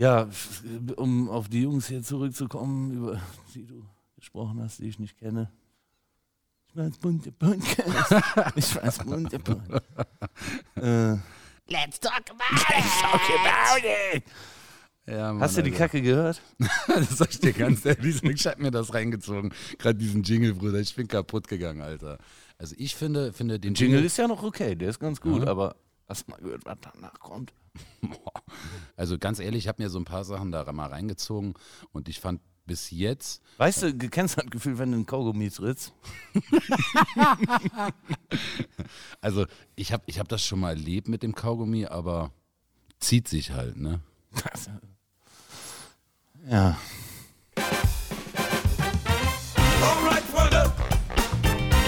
Ja, um auf die Jungs hier zurückzukommen, über die du gesprochen hast, die ich nicht kenne. Ich weiß bunte Podcast. Ich weiß bunte Podcast. äh, Let's talk about let's talk about it. Ja, Mann, Hast du die Alter. Kacke gehört? das sag ich dir ganz ehrlich. Ich hab mir das reingezogen. Gerade diesen Jingle, Bruder. Ich bin kaputt gegangen, Alter. Also ich finde, finde den Jingle Jingle. ist ja noch okay, der ist ganz gut, Ja. aber hast du mal gehört, was danach kommt? Also ganz ehrlich, ich habe mir so ein paar Sachen da mal reingezogen und ich fand bis jetzt, Weißt du, du kennst das Gefühl, wenn du einen Kaugummi trittst? also ich habe ich hab das schon mal erlebt mit dem Kaugummi, aber zieht sich halt, ne? Ja. Alright, Freunde,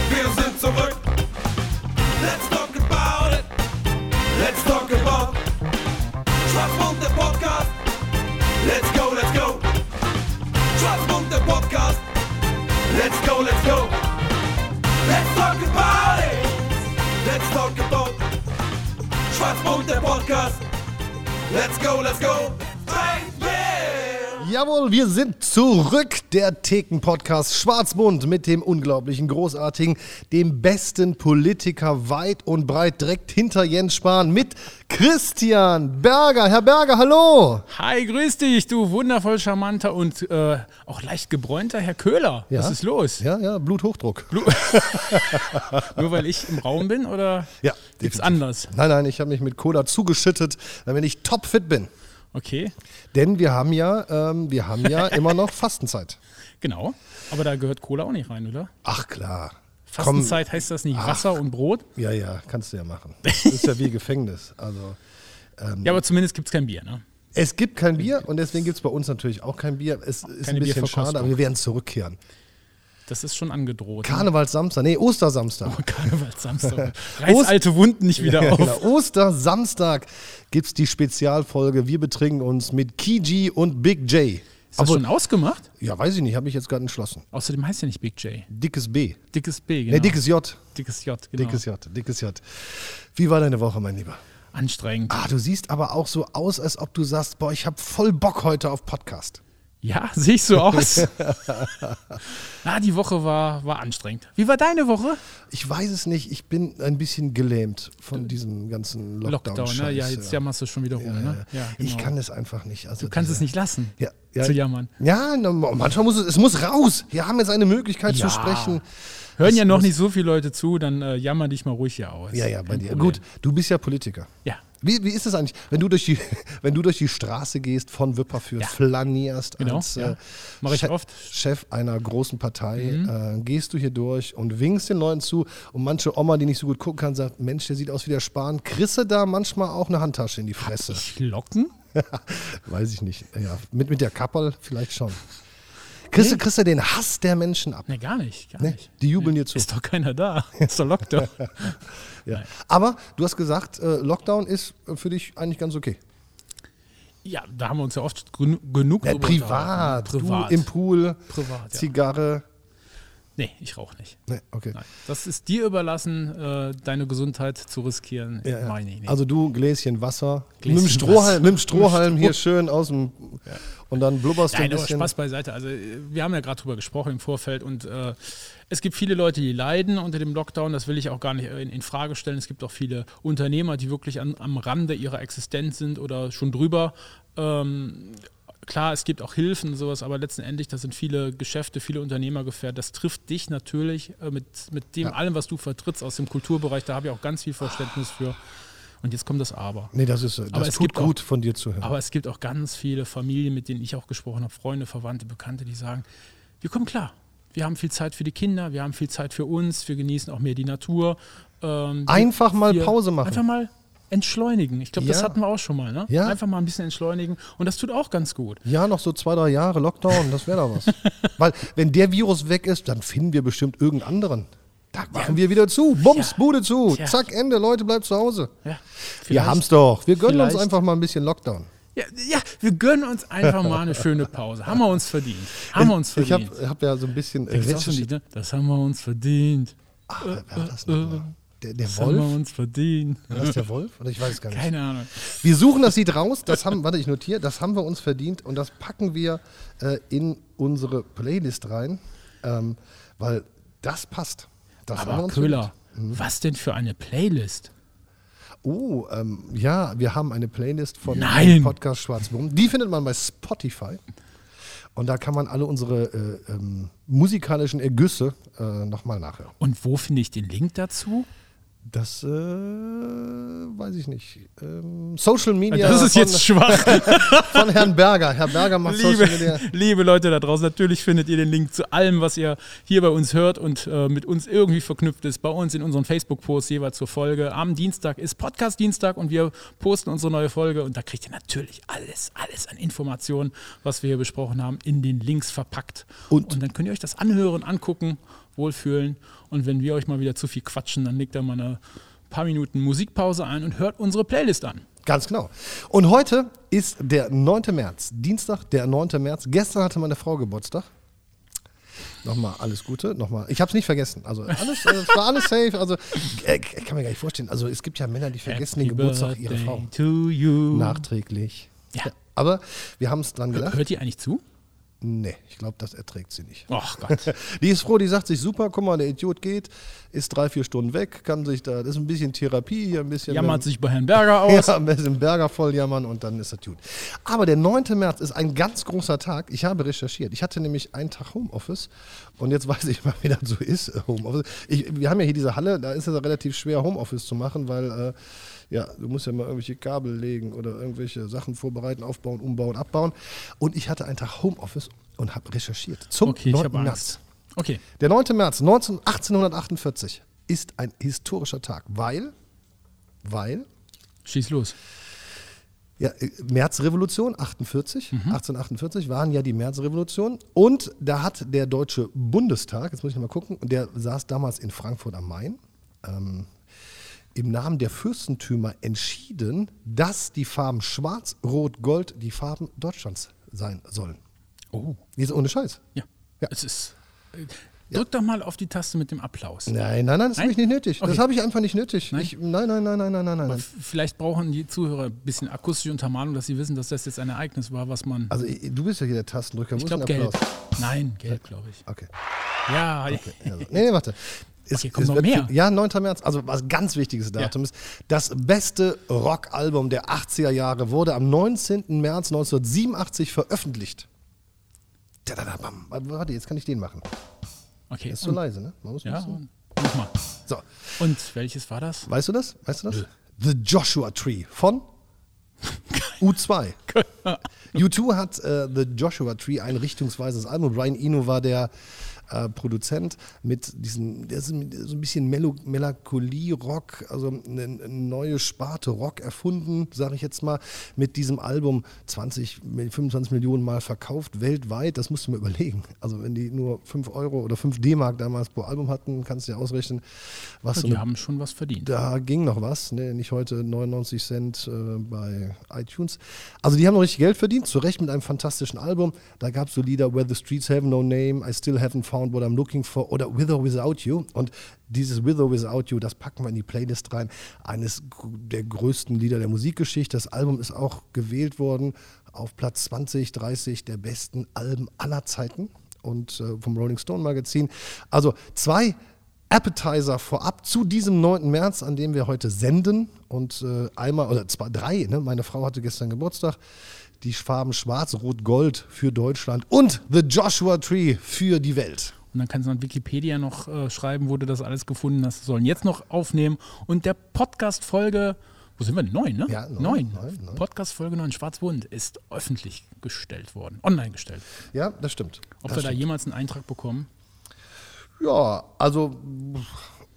wir sind zurück. Let's it. Let's talk about Schwarzmund, der Podcast. Let's go, let's go. Schwarzmund, der Podcast. Let's go, let's go. Let's talk about it. Let's talk about Schwarzmund, der Podcast. Let's go, let's go. Jawohl, wir sind zurück. Der Theken-Podcast Schwarzbund mit dem unglaublichen, großartigen, dem besten Politiker weit und breit direkt hinter Jens Spahn mit Christian Berger. Herr Berger, hallo. Hi, grüß dich, du wundervoll charmanter und äh, auch leicht gebräunter Herr Köhler. Ja? Was ist los? Ja, ja, Bluthochdruck. Nur weil ich im Raum bin oder Ja, gibt's definitiv. anders? Nein, nein, ich habe mich mit Cola zugeschüttet, damit ich topfit bin. Okay, Denn wir haben ja, ähm, wir haben ja immer noch Fastenzeit. genau. Aber da gehört Cola auch nicht rein, oder? Ach klar. Fastenzeit heißt das nicht Wasser und Brot? Ja, ja, kannst du ja machen. Das ist ja wie Gefängnis. Also Ja, aber zumindest gibt's kein Bier, ne? Es gibt kein Bier und deswegen gibt es bei uns natürlich auch kein Bier. Es ist Keine ein bisschen schade, aber wir werden zurückkehren. Das ist schon angedroht. ne? Karnevalssamstag, nee, Ostersamstag. Karnevalssamstag. Reiß alte Wunden nicht wieder Ja, auf. genau. Ostersamstag gibt es die Spezialfolge. Wir betrinken uns mit Kiji und Big J. Ist das schon ausgemacht? Ja, weiß ich nicht, habe ich jetzt gerade entschlossen. Außerdem heißt ja nicht Big J. Dickes B. Dickes B, genau. Nee, dickes J. Dickes J, genau. Dickes J, dickes J. Wie war deine Woche, mein Lieber? Anstrengend. Ah, du siehst aber auch so aus, als ob du sagst, boah, ich habe voll Bock heute auf Podcast. Ja, sehe ich so aus? ah, die Woche war, war anstrengend. Wie war deine Woche? Ich weiß es nicht, ich bin ein bisschen gelähmt von diesem ganzen Lockdown. Lockdown, ne? Ja, jetzt jammerst du schon wieder rum, ne? Ja, Ich genau. kann es einfach nicht. Also Du kannst diese- es nicht lassen, ja, ja, zu jammern. Ja, manchmal muss es, es muss raus. Wir haben jetzt eine Möglichkeit Ja. zu sprechen. Hören ja Das noch nicht so viele Leute zu, dann äh, jammer dich mal ruhig hier aus. Ja, ja, bei dir. Gut, du bist ja Politiker. Ja. Wie, wie ist es eigentlich, wenn du durch die, wenn du durch die Straße gehst, von Wipperfürth, Ja. flanierst Genau, als ja. äh, Mach ich Chef, oft. Mhm. Chef einer großen Partei, äh, gehst du hier durch und winkst den Leuten zu und manche Oma, die nicht so gut gucken kann, sagt, Mensch, der sieht aus wie der Spahn. Du da manchmal auch eine Handtasche in die Fresse? Ich locken? Weiß ich nicht. Ja, mit, mit der Kappel vielleicht schon. Kriegst, du, kriegst du den Hass der Menschen ab? Ne, gar nicht. Gar Ne? nicht. Die jubeln dir zu. Ist doch keiner da. Ist doch Lockdown. Ja. Aber du hast gesagt, äh, Lockdown ist äh, für dich eigentlich ganz okay. ja, da haben wir uns ja oft genu- genug Ja, privat. Privat. du im Pool, Privat. Zigarre. Nee, ich rauche nicht. Ne, okay. Nein. Das ist dir überlassen, äh, deine Gesundheit zu riskieren. Ja, ja. Meine ich nicht. Also du Gläschen Wasser, Gläschen mit dem Strohhalm, dem Strohhalm hier schön aus dem und dann blubberst du ein Nein, bisschen. Spaß beiseite. Also äh, wir haben ja gerade drüber gesprochen im Vorfeld und äh, es gibt viele Leute, die leiden unter dem Lockdown. Das will ich auch gar nicht in, in Frage stellen. Es gibt auch viele Unternehmer, die wirklich an, am Rande ihrer Existenz sind oder schon drüber. Ähm, klar, es gibt auch Hilfen und sowas, aber letztendlich, da sind viele Geschäfte, viele Unternehmer gefährdet. Das trifft dich natürlich äh, mit, mit dem allem, was du vertrittst aus dem Kulturbereich. Da habe ich auch ganz viel Verständnis für. Und jetzt kommt das Aber. nee, das ist äh, das Aber es tut gibt auch- gut von dir zu hören. Aber es gibt auch ganz viele Familien, mit denen ich auch gesprochen habe, Freunde, Verwandte, Bekannte, die sagen, wir kommen klar. Wir haben viel Zeit für die Kinder, wir haben viel Zeit für uns, wir genießen auch mehr die Natur. Ähm, Einfach mal Pause machen. Einfach mal entschleunigen. Ich glaube, das Ja. hatten wir auch schon mal. Ne? Ja. Einfach mal ein bisschen entschleunigen und das tut auch ganz gut. ja, noch so zwei, drei Jahre Lockdown, das wäre doch was. Weil wenn der Virus weg ist, dann finden wir bestimmt irgendeinen anderen. Da machen wir wieder zu. Bums, Ja. Bude zu. Ja. Zack, Ende. Leute, bleibt zu Hause. Ja, Wir vielleicht- haben's doch. Wir gönnen uns vielleicht- einfach mal ein bisschen Lockdown. Ja, ja, wir gönnen uns einfach mal eine schöne Pause. Haben wir uns verdient. Haben wir uns Ich verdient. habe hab ja so ein bisschen Da recherchiert. Lied, ne? Das haben wir uns verdient. Ach, wer war das noch mal? Der, der Das haben wir Wolf? uns verdient. War das der Wolf? Oder ich weiß es gar nicht. Keine Ahnung. Wir suchen das Lied raus. Das haben, warte, ich notiere. Das haben wir uns verdient und das packen wir äh, in unsere Playlist rein, ähm, weil das passt. Das Aber Köhler, Mhm. was denn für eine Playlist? Oh, ähm, ja, wir haben eine Playlist von Nein. Podcast Schwarzwurm. Die findet man bei Spotify. Und da kann man alle unsere äh, ähm, musikalischen Ergüsse äh, nochmal nachhören. Und wo finde ich den Link dazu? Das äh, weiß ich nicht. Ähm, Social Media das ist von, jetzt schwach. von Herrn Berger. Herr Berger macht liebe, Social Media. liebe Leute da draußen, natürlich findet ihr den Link zu allem, was ihr hier bei uns hört und äh, mit uns irgendwie verknüpft ist, bei uns in unseren Facebook-Posts jeweils zur Folge. Am Dienstag ist Podcast-Dienstag und wir posten unsere neue Folge und da kriegt ihr natürlich alles, alles an Informationen, was wir hier besprochen haben, in den Links verpackt. Und- und dann könnt ihr euch das anhören, angucken, wohlfühlen und wenn wir euch mal wieder zu viel quatschen, dann legt da mal eine paar Minuten Musikpause ein und hört unsere Playlist an. Ganz genau. Und heute ist der 9. März, Dienstag, der 9. März. Gestern hatte meine Frau Geburtstag. Nochmal alles Gute, nochmal. Ich habe es nicht vergessen. Also alles, äh, es war alles safe. Also äh, ich kann mir gar nicht vorstellen. Also es gibt ja Männer, die vergessen den Happy Geburtstag ihrer Frau nachträglich. Ja. Aber wir haben es dran gelacht. Hört ihr eigentlich zu? Nee, ich glaube, das erträgt sie nicht. Ach Gott. Die ist froh, die sagt sich, super, guck mal, der Idiot geht, ist drei, vier Stunden weg, kann sich da, das ist ein bisschen Therapie, hier ein bisschen. Jammert sich bei Herrn Berger aus. Ja, ein bisschen Berger voll jammern und dann ist das gut. Aber der 9. März ist ein ganz großer Tag. Ich habe recherchiert. Ich hatte nämlich einen Tag Homeoffice und jetzt weiß ich mal, wie das so ist, äh, Homeoffice. Ich, wir haben ja hier diese Halle, da ist es relativ schwer, Homeoffice zu machen, weil äh, ja, du musst ja mal irgendwelche Kabel legen oder irgendwelche Sachen vorbereiten, aufbauen, umbauen, abbauen. Und ich hatte einen Tag Homeoffice und habe recherchiert zum Okay, ich 9. habe März. Okay. Der 9. März 19, 1848 ist ein historischer Tag, weil, weil Schieß los. ja, äh, Märzrevolution 48, 1848 waren ja die Märzrevolution und da hat der Deutsche Bundestag, jetzt muss ich mal gucken, der saß damals in Frankfurt am Main, ähm, im Namen der Fürstentümer entschieden, dass die Farben Schwarz, Rot, Gold die Farben Deutschlands sein sollen. Oh. Jetzt ohne Scheiß. Ja. Ja. Es ist. äh, Drück doch mal auf die Taste mit dem Applaus. Nein, nein, nein, das habe ich nicht nötig. Das Okay. habe ich einfach nicht nötig. Nein? Ich, nein, nein, nein, nein, nein, nein, nein. Vielleicht brauchen die Zuhörer ein bisschen akustische Untermalung, dass sie wissen, dass das jetzt ein Ereignis war, was man. Also du bist ja hier der Tastendrücker. ich ist glaube, gelb. Nein, gelb, glaube ich. Okay. Ja, Also, nee, nee, warte. Es, Okay, kommt es noch mehr. Ja, 9. März, also was ganz wichtiges Datum ist. Das beste Rockalbum der 80er Jahre wurde am 19. März 1987 veröffentlicht. Tadadabam. Warte, jetzt kann ich den machen. okay. Der ist so und, leise, ne? Man muss ja, bisschen- und nochmal. So, Und welches war das? weißt du das? Weißt du das? The Joshua Tree von U2. U2 hat äh, The Joshua Tree ein richtungsweises Album. Brian Eno war der äh, Produzent mit diesem, der ist so ein bisschen Melo Melancholie-Rock, also eine, eine neue Sparte Rock erfunden, sage ich jetzt mal, mit diesem Album 20, 25 Millionen Mal verkauft weltweit. Das musst du mir überlegen. Also wenn die nur 5 Euro oder 5 D-Mark damals pro Album hatten, kannst du dir ausrechnen, was so Die eine haben schon was verdient. da ging noch was, ne? nicht heute 99 Cent äh, bei iTunes. Also die haben noch richtig Geld verdient, zu Recht mit einem fantastischen Album. Da gab es so Lieder Where the Streets Have No Name, I Still Haven't Found What I'm Looking For oder With or Without You. Und dieses With or Without You, das packen wir in die Playlist rein. Eines der größten Lieder der Musikgeschichte. Das Album ist auch gewählt worden auf Platz 20, 30 der besten Alben aller Zeiten und äh, vom Rolling Stone Magazin. Also zwei Appetizer vorab zu diesem 9. März, an dem wir heute senden. Und äh, einmal, oder zwei, drei, ne? meine Frau hatte gestern Geburtstag. Die Farben Schwarz, Rot, Gold für Deutschland und The Joshua Tree für die Welt. Und dann kannst du an Wikipedia noch äh, schreiben, wo du das alles gefunden hast. Sollen jetzt noch aufnehmen. Und der Podcast-Folge, wo sind wir? Neun, ne? Ja, neun, neun. neun, neun. Podcast-Folge 9 Schwarzwund ist öffentlich gestellt worden, online gestellt. Ja, das stimmt. Ob das wir da stimmt. jemals einen Eintrag bekommen? Ja, also,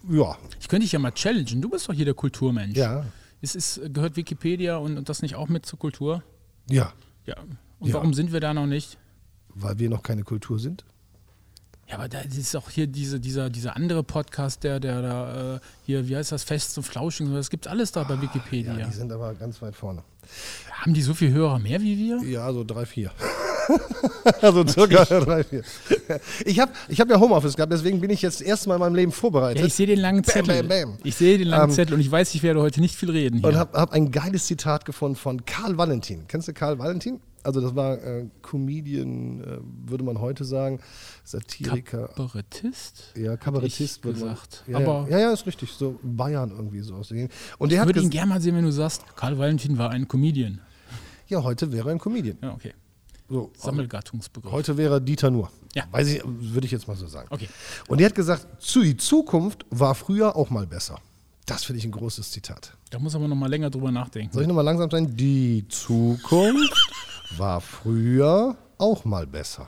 ja, Ich könnte dich ja mal challengen. Du bist doch hier der Kulturmensch. ja, Es ist, gehört Wikipedia und, und das nicht auch mit zur Kultur? Ja, Ja. Und Ja. warum sind wir da noch nicht? weil wir noch keine Kultur sind. Ja, aber da ist auch hier diese, dieser, dieser andere Podcast, der, der da äh, hier, wie heißt das, Fest und Flauschig, das gibt alles da bei Wikipedia. Ja, die sind aber ganz weit vorne. Haben die so viel Hörer mehr wie wir? Ja, so drei, vier. also circa drei, vier. Ich habe ich hab ja Homeoffice gehabt, deswegen bin ich jetzt das erste Mal in meinem Leben vorbereitet. Ja, ich sehe den langen Bam, Zettel. bam, bam. Ich sehe den langen Ähm, Zettel und ich weiß, ich werde heute nicht viel reden hier. Und habe hab ein geiles Zitat gefunden von Karl Valentin. Kennst du Karl Valentin? Also das war äh, Comedian, äh, würde man heute sagen, Satiriker. Kabarettist? ja, Kabarettist man. gesagt. Ja, Aber- ja, ja, ist richtig. So Bayern irgendwie so aus der Gegend. Und Ich würde ihn gerne mal sehen, wenn du sagst, Karl Valentin war ein Comedian. ja, heute wäre er ein Comedian. Ja, okay. So, Sammelgattungsbegriff. heute wäre er Dieter Nuhr. Ja. Weiß ich, würde ich jetzt mal so sagen. Okay. Und der hat gesagt, zu, die Zukunft war früher auch mal besser. Das finde ich ein großes Zitat. Da muss aber noch mal länger drüber nachdenken. Soll ich nochmal langsam sein? Die Zukunft war früher auch mal besser.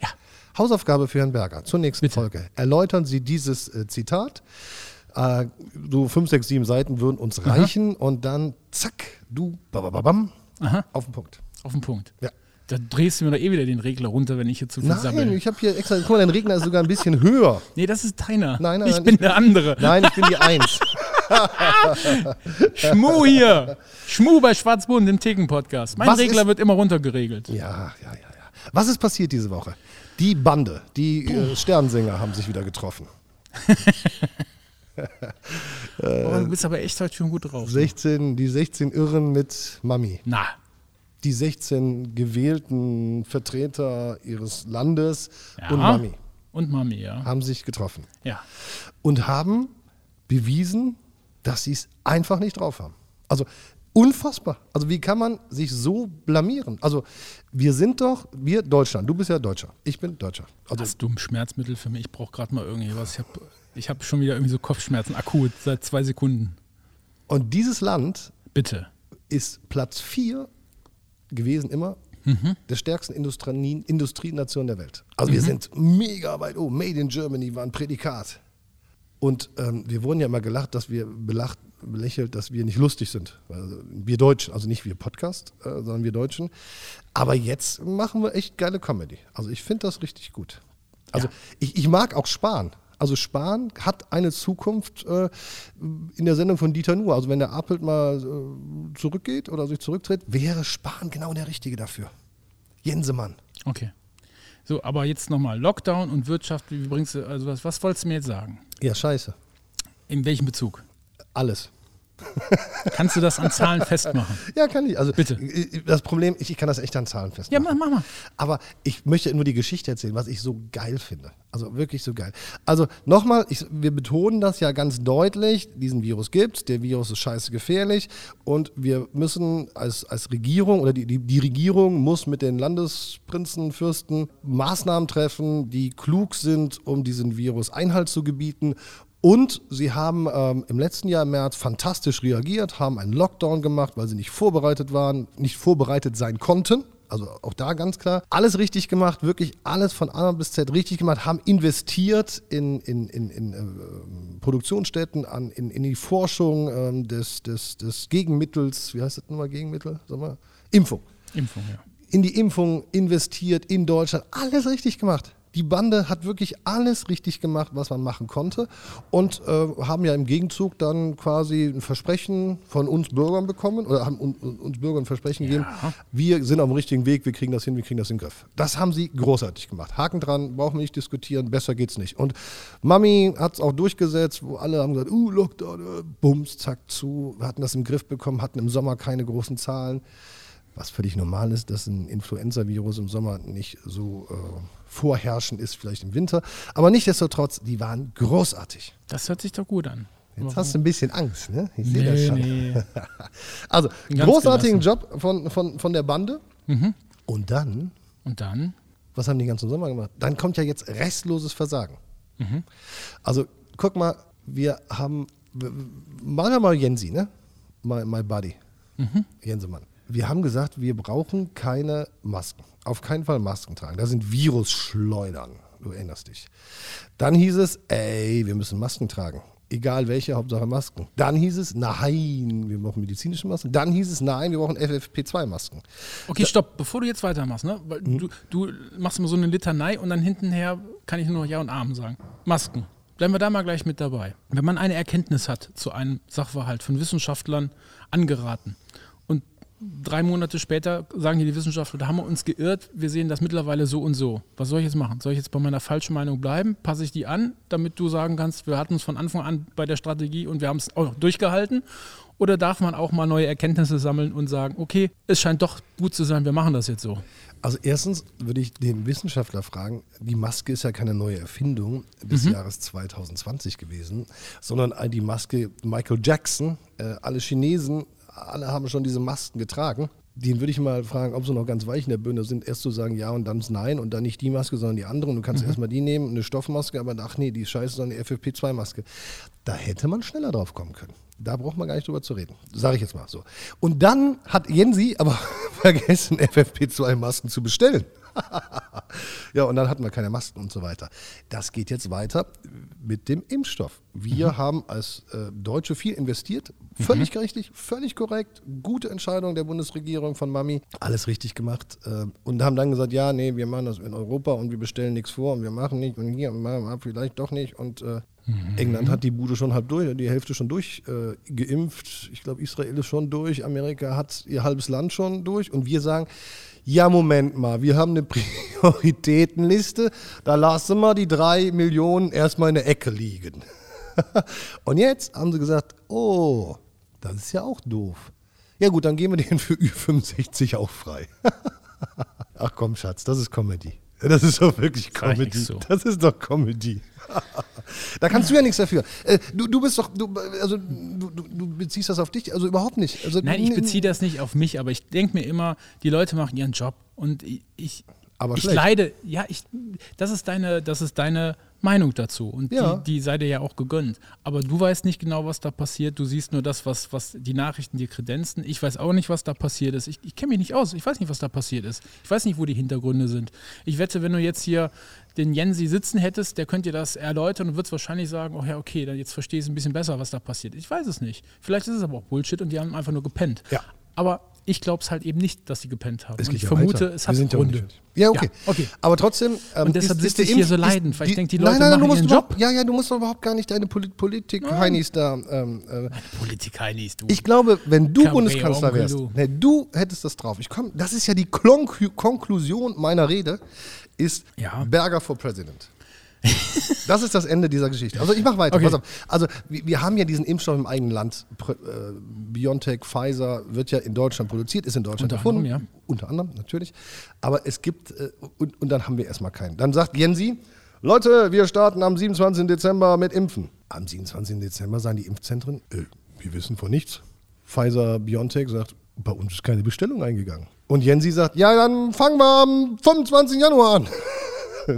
Ja. Hausaufgabe für Herrn Berger zur nächsten Bitte. Folge. Erläutern Sie dieses äh, Zitat. Äh, so fünf, sechs, sieben Seiten würden uns reichen und dann zack, du bababam, Aha. auf den Punkt. Auf den Punkt. Ja. Da drehst du mir doch eh wieder den Regler runter, wenn ich hier zu viel Nein, sabbel. ich habe hier extra, guck mal, dein Regner ist sogar ein bisschen höher. Nee, das ist deiner. Nein, nein, ich nein, bin ich- der andere. Nein, ich bin die Eins. Schmu hier. Schmu bei Schwarzbund im Theken-Podcast. Mein Was Regler ist- wird immer runtergeregelt. Ja, ja, ja, ja. Was ist passiert diese Woche? Die Bande, die äh, Sternsänger haben sich wieder getroffen. Oh, du bist aber echt heute schon gut drauf. 16, die 16 Irren mit Mami. Na, Die 16 gewählten Vertreter ihres Landes ja. und Mami Und Mami, ja. haben sich getroffen Ja. und haben bewiesen, dass sie es einfach nicht drauf haben. Also unfassbar. Also wie kann man sich so blamieren? Also wir sind doch, wir Deutschland, du bist ja Deutscher, ich bin Deutscher. Also Hast du ein Schmerzmittel für mich? Ich brauche gerade mal irgendwie was. Ich habe ich hab schon wieder irgendwie so Kopfschmerzen, akut, seit zwei Sekunden. und dieses Land Bitte. ist Platz 4 gewesen immer der stärksten Industrie, Industrienation der Welt. Also wir sind mega weit oben. Made in Germany war ein Prädikat. Und ähm, wir wurden ja immer gelacht, dass wir belacht, belächelt, dass wir nicht lustig sind. Also wir Deutschen, also nicht wir Podcast, äh, sondern wir Deutschen. Aber jetzt machen wir echt geile Comedy. Also ich finde das richtig gut. Also ich, ich mag auch Spahn. Also Spahn hat eine Zukunft äh, in der Sendung von Dieter Nuhr. Also wenn der Appelt mal äh, zurückgeht oder sich zurücktritt, wäre Spahn genau der Richtige dafür. Jensemann. Okay. So, aber jetzt nochmal Lockdown und Wirtschaft. Wie bringst du, also was, was wolltest du mir jetzt sagen? Ja, scheiße. In welchem Bezug? Alles. Kannst du das an Zahlen festmachen? Ja, kann ich. Also Bitte. Das Problem, ich, ich kann das echt an Zahlen Ja, festmachen. mach, mach mal. Aber ich möchte nur die Geschichte erzählen, was ich so geil finde. Also wirklich so geil. Also nochmal, wir betonen das ja ganz deutlich. Diesen Virus gibt's, der Virus ist scheiße gefährlich und wir müssen als, als Regierung oder die, die, die Regierung muss mit den Landesprinzen, Fürsten Maßnahmen treffen, die klug sind, um diesen Virus Einhalt zu gebieten. Und sie haben ähm, im letzten Jahr im März fantastisch reagiert, haben einen Lockdown gemacht, weil sie nicht vorbereitet waren, nicht vorbereitet sein konnten. Also auch da ganz klar. Alles richtig gemacht, wirklich alles von A bis Z richtig gemacht, haben investiert in, in, in, in äh, Produktionsstätten, an, in, in die Forschung ähm, des, des, des Gegenmittels, wie heißt das nochmal Gegenmittel? Sag mal, Impfung Impfung, ja. in die Impfung investiert in Deutschland, alles richtig gemacht. Die Bande hat wirklich alles richtig gemacht, was man machen konnte und äh, haben ja im Gegenzug dann quasi ein Versprechen von uns Bürgern bekommen oder haben un, un- uns Bürgern ein Versprechen gegeben, wir sind auf dem richtigen Weg, wir kriegen das hin, wir kriegen das in den Griff. Das haben sie großartig gemacht. Haken dran, brauchen wir nicht diskutieren, besser geht's nicht. Und Mami hat es auch durchgesetzt, wo alle haben gesagt, uh, Lockdown, äh, bums, zack, zu, wir hatten das im Griff bekommen, hatten im Sommer keine großen Zahlen was völlig normal ist, dass ein Influenza-Virus im Sommer nicht so äh, vorherrschend ist, vielleicht im Winter. Aber nichtsdestotrotz, die waren großartig. Das hört sich doch gut an. Jetzt hast du ein bisschen Angst, ne? Ich sehe das Nee, schon. nee. Also, ganz großartigen gelassen. Job von, von, von der Bande. Und dann, Und dann? was haben die den ganzen Sommer gemacht? Dann kommt ja jetzt restloses Versagen. Also, guck mal, wir haben, machen wir mal Jensi, ne? My, my buddy. Jensemann. Wir haben gesagt, wir brauchen keine Masken. Auf keinen Fall Masken tragen. Da sind Virusschleudern. Du erinnerst dich. Dann hieß es, ey, wir müssen Masken tragen. Egal welche, Hauptsache Masken. Dann hieß es, nein, wir brauchen medizinische Masken. Dann hieß es, nein, wir brauchen FFP2-Masken. Okay, stopp, bevor du jetzt weitermachst, ne? Weil du, du machst immer so eine Litanei und dann hintenher kann ich nur noch Ja und Amen sagen. Masken. Bleiben wir da mal gleich mit dabei. Wenn man eine Erkenntnis hat zu einem Sachverhalt von Wissenschaftlern angeraten drei Monate später sagen hier die Wissenschaftler, da haben wir uns geirrt, wir sehen das mittlerweile so und so. Was soll ich jetzt machen? Soll ich jetzt bei meiner falschen Meinung bleiben? Passe ich die an, damit du sagen kannst, wir hatten uns von Anfang an bei der Strategie und wir haben es auch durchgehalten? Oder darf man auch mal neue Erkenntnisse sammeln und sagen, okay, es scheint doch gut zu sein, wir machen das jetzt so? Also erstens würde ich den Wissenschaftler fragen, die Maske ist ja keine neue Erfindung des Jahres 2020 gewesen, sondern die Maske Michael Jackson, äh, alle Chinesen, alle haben schon diese Masken getragen. Den würde ich mal fragen, ob sie noch ganz weich in der Birne sind, erst zu sagen ja und dann nein und dann nicht die Maske, sondern die andere. Und du kannst erstmal die nehmen, eine Stoffmaske, aber ach nee, die ist scheiße, sondern eine FFP2-Maske. Da hätte man schneller drauf kommen können. Da braucht man gar nicht drüber zu reden. Sage ich jetzt mal so. Und dann hat Jensi aber vergessen, FFP2-Masken zu bestellen. ja, und dann hatten wir keine Masken und so weiter. Das geht jetzt weiter mit dem Impfstoff. Wir haben als äh, Deutsche viel investiert. Völlig richtig, völlig korrekt. Gute Entscheidung der Bundesregierung von Mami. Alles richtig gemacht. Äh, und haben dann gesagt, ja, nee, wir machen das in Europa und wir bestellen nichts vor und wir machen nicht und hier und mal, vielleicht doch nicht. Und äh, England hat die Bude schon halb durch, die Hälfte schon durchgeimpft. Äh, geimpft. ich glaube, Israel ist schon durch. Amerika hat ihr halbes Land schon durch. Und wir sagen, ja, Moment mal, wir haben eine Prioritätenliste, da lassen wir die drei Millionen erstmal in der Ecke liegen. Und jetzt haben sie gesagt, oh, das ist ja auch doof. Ja gut, dann geben wir den für Ü65 auch frei. Ach komm, Schatz, das ist Comedy. Das ist doch wirklich Comedy. so. Das ist doch Comedy. da kannst du ja nichts dafür. Äh, Du, du bist doch, du, also du, du, beziehst das auf dich, also überhaupt nicht. Also, Nein, ich beziehe das nicht auf mich, aber ich denke mir immer, die Leute machen ihren Job und ich, ich, Aber ich schlecht. leide, ja, ich, das ist deine, das ist deine Meinung dazu und Ja. die, die sei dir ja auch gegönnt. Aber du weißt nicht genau, was da passiert. Du siehst nur das, was, was die Nachrichten dir kredenzen. Ich weiß auch nicht, was da passiert ist. Ich, ich kenne mich nicht aus. Ich weiß nicht, was da passiert ist. Ich weiß nicht, wo die Hintergründe sind. Ich wette, wenn du jetzt hier den Jensi sitzen hättest, der könnte dir das erläutern und wird wahrscheinlich sagen, oh ja, okay, dann jetzt verstehe ich es ein bisschen besser, was da passiert. Ich weiß es nicht. Vielleicht ist es aber auch Bullshit und die haben einfach nur gepennt. Ja. Aber ich glaube es halt eben nicht, dass sie gepennt haben. Ich ja vermute, weiter. es Wir hat sind ja Gründe. Ja, okay. Ja, okay. Aber trotzdem. ähm, Und deshalb sitze ich hier so leidend, weil ich denke, die Leute nein, nein, machen du musst ihren Job. Ja, ja, du musst doch überhaupt gar nicht deine Polit Politik-Heinis da. Ähm, äh, Politik-Heinis, du. ich glaube, wenn du Cabaret Bundeskanzler wärst, Lou. ne, du hättest das drauf. Ich komm, das ist ja die Konklusion meiner Rede, ist Ja. Berger for President. Das ist das Ende dieser Geschichte. Also ich mache weiter. Okay. Pass auf. Also wir, wir haben ja diesen Impfstoff im eigenen Land. Äh, BioNTech, Pfizer wird ja in Deutschland produziert, ist in Deutschland Unter erfunden. anderem, Unter anderem, natürlich. Aber es gibt, äh, und, und dann haben wir erstmal keinen. Dann sagt Jensi, Leute, wir starten am 27. Dezember mit Impfen. Am 27. Dezember sagen die Impfzentren, äh, wir wissen von nichts. Pfizer, BioNTech sagt, bei uns ist keine Bestellung eingegangen. Und Jensi sagt, ja, dann fangen wir am 25. Januar an.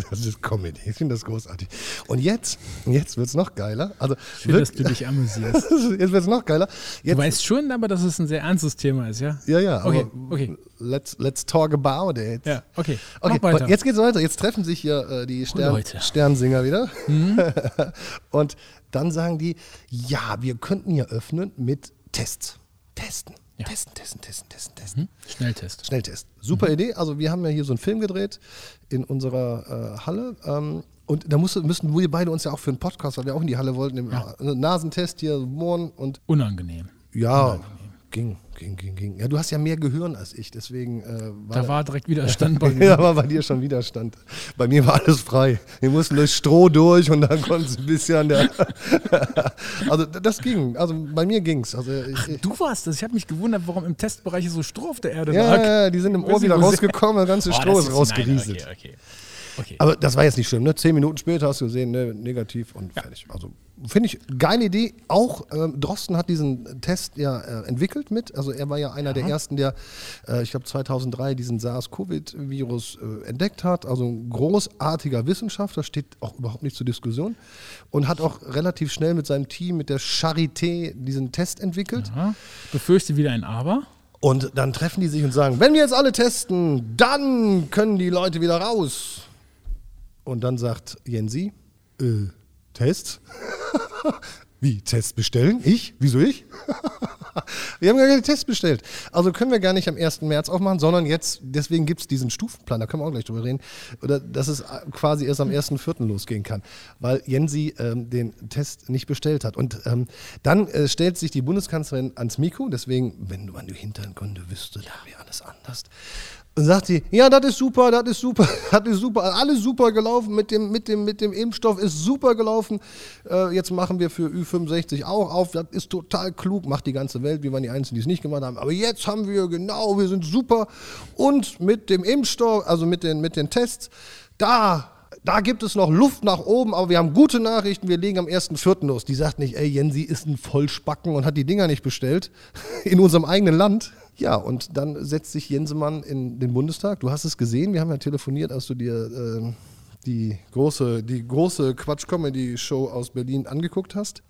Das ist Comedy. Ich finde das großartig. Und jetzt, jetzt wird es noch geiler. Also, Schön, dass du dich amüsierst. jetzt wird es noch geiler. Du Jetzt, weißt schon, aber dass es ein sehr ernstes Thema ist, ja? ja, ja. Okay, okay. Let's, let's talk about it. Ja, okay. Okay, Mach weiter. jetzt geht's weiter. Jetzt treffen sich hier äh, die Stern, Leute. Mhm. Sternsinger wieder. und dann sagen die, ja, wir könnten ja öffnen mit Tests. Testen. Ja. Testen, testen, testen, testen, testen. Schnelltest. Schnelltest. Super Mhm. Idee. Also wir haben ja hier so einen Film gedreht in unserer äh, Halle. Ähm, und da musste, müssten wir beide uns ja auch für einen Podcast, weil wir auch in die Halle wollten, im äh, Nasentest hier bohren und Unangenehm. ja, ging, ging, ging, ging. Ja, du hast ja mehr Gehirn als ich, deswegen äh, Da war direkt Widerstand bei ja, mir. war bei dir schon Widerstand. Bei mir war alles frei. Wir mussten durch Stroh durch und dann konnten es ein bisschen an der. also das ging. Also bei mir ging's. Also ich, Du warst das. Ich habe mich gewundert, warum im Testbereich so Stroh auf der Erde ja, lag. ja, die sind im Ohr wieder sie- rausgekommen, das ganze Oh, Stroh das ist rausgerieselt. Nein, okay, okay. okay. Aber das war jetzt nicht schlimm, ne? Zehn Minuten später hast du gesehen, ne? negativ und fertig. Also finde ich geile Idee. Auch ähm, Drosten hat diesen Test ja äh, entwickelt mit. Also er war ja einer der ersten, der, äh, ich glaube 2003 diesen SARS-CoV-Virus äh, entdeckt hat. Also ein großartiger Wissenschaftler, steht auch überhaupt nicht zur Diskussion und hat auch relativ schnell mit seinem Team, mit der Charité diesen Test entwickelt. Ja. Befürchte wieder ein Aber. Und dann treffen die sich und sagen, wenn wir jetzt alle testen, dann können die Leute wieder raus. Und dann sagt Jensi, äh, Test? Wie, Test bestellen? Ich? Wieso ich? Wir haben gar keine Tests bestellt. Also können wir gar nicht am 1. März aufmachen, sondern jetzt, deswegen gibt es diesen Stufenplan, da können wir auch gleich drüber reden, oder dass es quasi erst am 1.4. losgehen kann, weil Jensi ähm, den Test nicht bestellt hat. Und ähm, dann äh, stellt sich die Bundeskanzlerin ans Mikro, deswegen, wenn du an die Hintergründe wüsstest, dann wäre alles anders. Und sagt sie, ja, das ist super, das ist super, das ist super, alles super gelaufen, mit dem, mit dem, mit dem Impfstoff ist super gelaufen. Äh, jetzt machen wir für Ü65 auch auf, das ist total klug, macht die ganze Welt, wir waren die Einzigen, die es nicht gemacht haben. Aber jetzt haben wir, genau, wir sind super. Und mit dem Impfstoff, also mit den, mit den Tests, da da gibt es noch Luft nach oben, aber wir haben gute Nachrichten, wir legen am 1.4. los. Die sagt nicht, ey, Jensi ist ein Vollspacken und hat die Dinger nicht bestellt in unserem eigenen Land. Ja, und dann setzt sich Jensemann in den Bundestag. Du hast es gesehen, wir haben ja telefoniert, als du dir äh, die große, die große Quatsch-Comedy-Show aus Berlin angeguckt hast.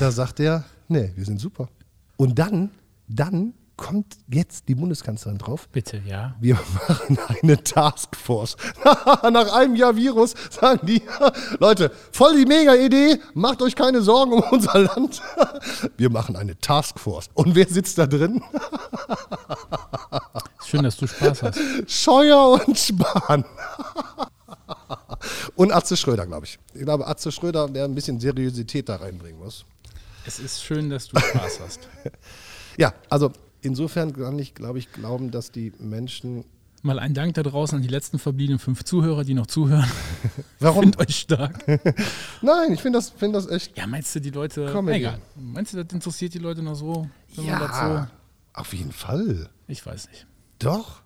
Da sagt er, nee, wir sind super. Und dann, dann kommt jetzt die Bundeskanzlerin drauf. Bitte, ja. Wir machen eine Taskforce. Nach einem Jahr Virus sagen die, Leute, voll die Mega-Idee, macht euch keine Sorgen um unser Land. Wir machen eine Taskforce. Und wer sitzt da drin? Schön, dass du Spaß hast. Scheuer und Spahn. Und Atze Schröder, glaube ich. Ich glaube, Atze Schröder, der ein bisschen Seriosität da reinbringen muss. Es ist schön, dass du Spaß hast. Ja, also insofern kann ich, glaube ich, glauben, dass die Menschen. Mal ein Dank da draußen an die letzten verbliebenen fünf Zuhörer, die noch zuhören. Warum? Find euch stark. Nein, ich finde das, find das echt. Ja, meinst du, die Leute. Comedy. Egal. Meinst du, das interessiert die Leute noch so? Ja, auf jeden Fall. so ich weiß nicht. Doch.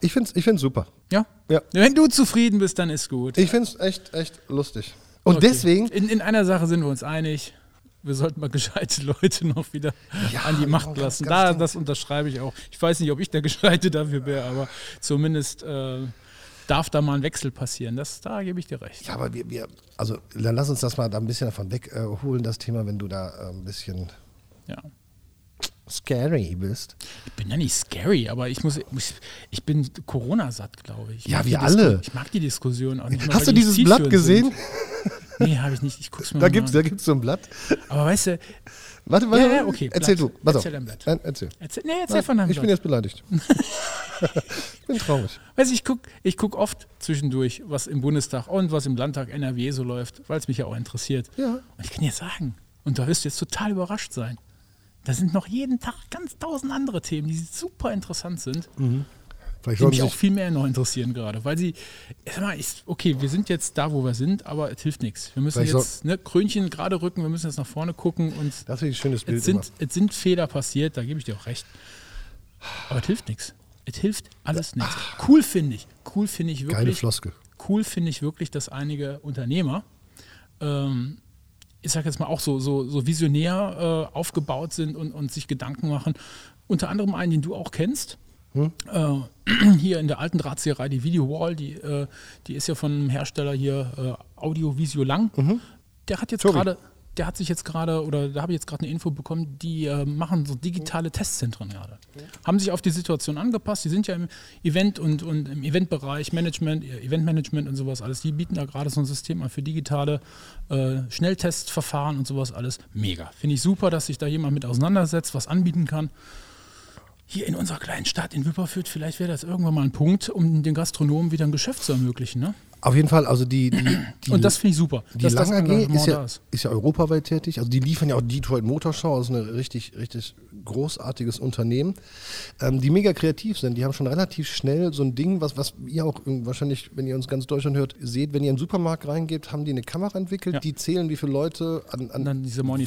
Ich finde es ich find's super. Ja? Ja. Wenn du zufrieden bist, dann ist gut. Ich finde es echt, echt lustig. Und Okay. deswegen, In, in einer Sache sind wir uns einig. Wir sollten mal gescheite Leute noch wieder Ja, an die Macht ganz- lassen. ganz Da, dringend. das unterschreibe ich auch. Ich weiß nicht, ob ich der Gescheite dafür wäre, aber zumindest äh, darf da mal ein Wechsel passieren. Das, da gebe ich dir recht. ja, aber wir, wir, also dann lass uns das mal da ein bisschen davon wegholen, äh, das Thema, wenn du da äh, ein bisschen Ja. scary bist. Ich bin ja nicht scary, aber ich muss, ich, ich bin Corona-satt, glaube ich. ich. Ja, wir alle. Ich mag die Diskussion auch nicht. mehr, Hast weil du die dieses Blatt gesehen? Nee, habe ich nicht. Ich guck's mir Da mal gibt's, an. da gibt's so ein Blatt. Aber weißt du, Warte, warte. Ja, ja, okay, Erzähl Blatt. du. Pass Erzähl auf. ein Blatt. Nein, erzähl. erzähl, nee, erzähl Nein, von deinem ich bin Blatt. jetzt beleidigt. ich bin traurig. Weißt du, ich gucke ich guck oft zwischendurch, was im Bundestag und was im Landtag NRW so läuft, weil es mich ja auch interessiert. Ja. Und ich kann dir sagen, und da wirst du jetzt total überrascht sein, da sind noch jeden Tag ganz tausend andere Themen, die super interessant sind, Vielleicht die mich auch viel mehr noch interessieren gerade. Weil sie, sag mal, ich, okay, wir sind jetzt da, wo wir sind, aber es hilft nichts. Wir müssen Vielleicht jetzt ne, Krönchen gerade rücken, wir müssen jetzt nach vorne gucken und das ist ein schönes Bild. es sind, es sind Fehler passiert, da gebe ich dir auch recht. Aber es hilft nichts. Es hilft alles nichts. Cool finde ich. Cool finde ich immer. Geile wirklich. Floskel. Cool finde ich wirklich, dass einige Unternehmer, ähm, ich sage jetzt mal auch so, so, so visionär äh, aufgebaut sind und, und sich Gedanken machen. Unter anderem einen, den du auch kennst. Äh, hier in der alten Drahtseherei, die Video Wall, die, äh, die ist ja von einem Hersteller hier, äh, Audio Visio Lang. Der hat jetzt gerade, der hat sich jetzt gerade, oder da habe ich jetzt gerade eine Info bekommen, die äh, machen so digitale Testzentren gerade. Haben sich auf die Situation angepasst, die sind ja im Event und, und im Eventbereich, Management, äh, Eventmanagement und sowas alles. Die bieten da gerade so ein System an für digitale äh, Schnelltestverfahren und sowas alles. Mega. Finde ich super, dass sich da jemand mit auseinandersetzt, was anbieten kann hier in unserer kleinen Stadt in Wipperfürth, vielleicht wäre das irgendwann mal ein Punkt, um den Gastronomen wieder ein Geschäft zu ermöglichen. Ne? Auf jeden Fall, also die, die, die Und das finde ich super. Die Lang AG ist ja, ist. ist ja europaweit tätig. Also die liefern ja auch Detroit Motorshow, das ist ein richtig, richtig großartiges Unternehmen, ähm, die mega kreativ sind. Die haben schon relativ schnell so ein Ding, was, was ihr auch wahrscheinlich, wenn ihr uns ganz Deutschland hört, seht, wenn ihr in den Supermarkt reingebt, haben die eine Kamera entwickelt, Ja. die zählen, wie viele Leute an, an.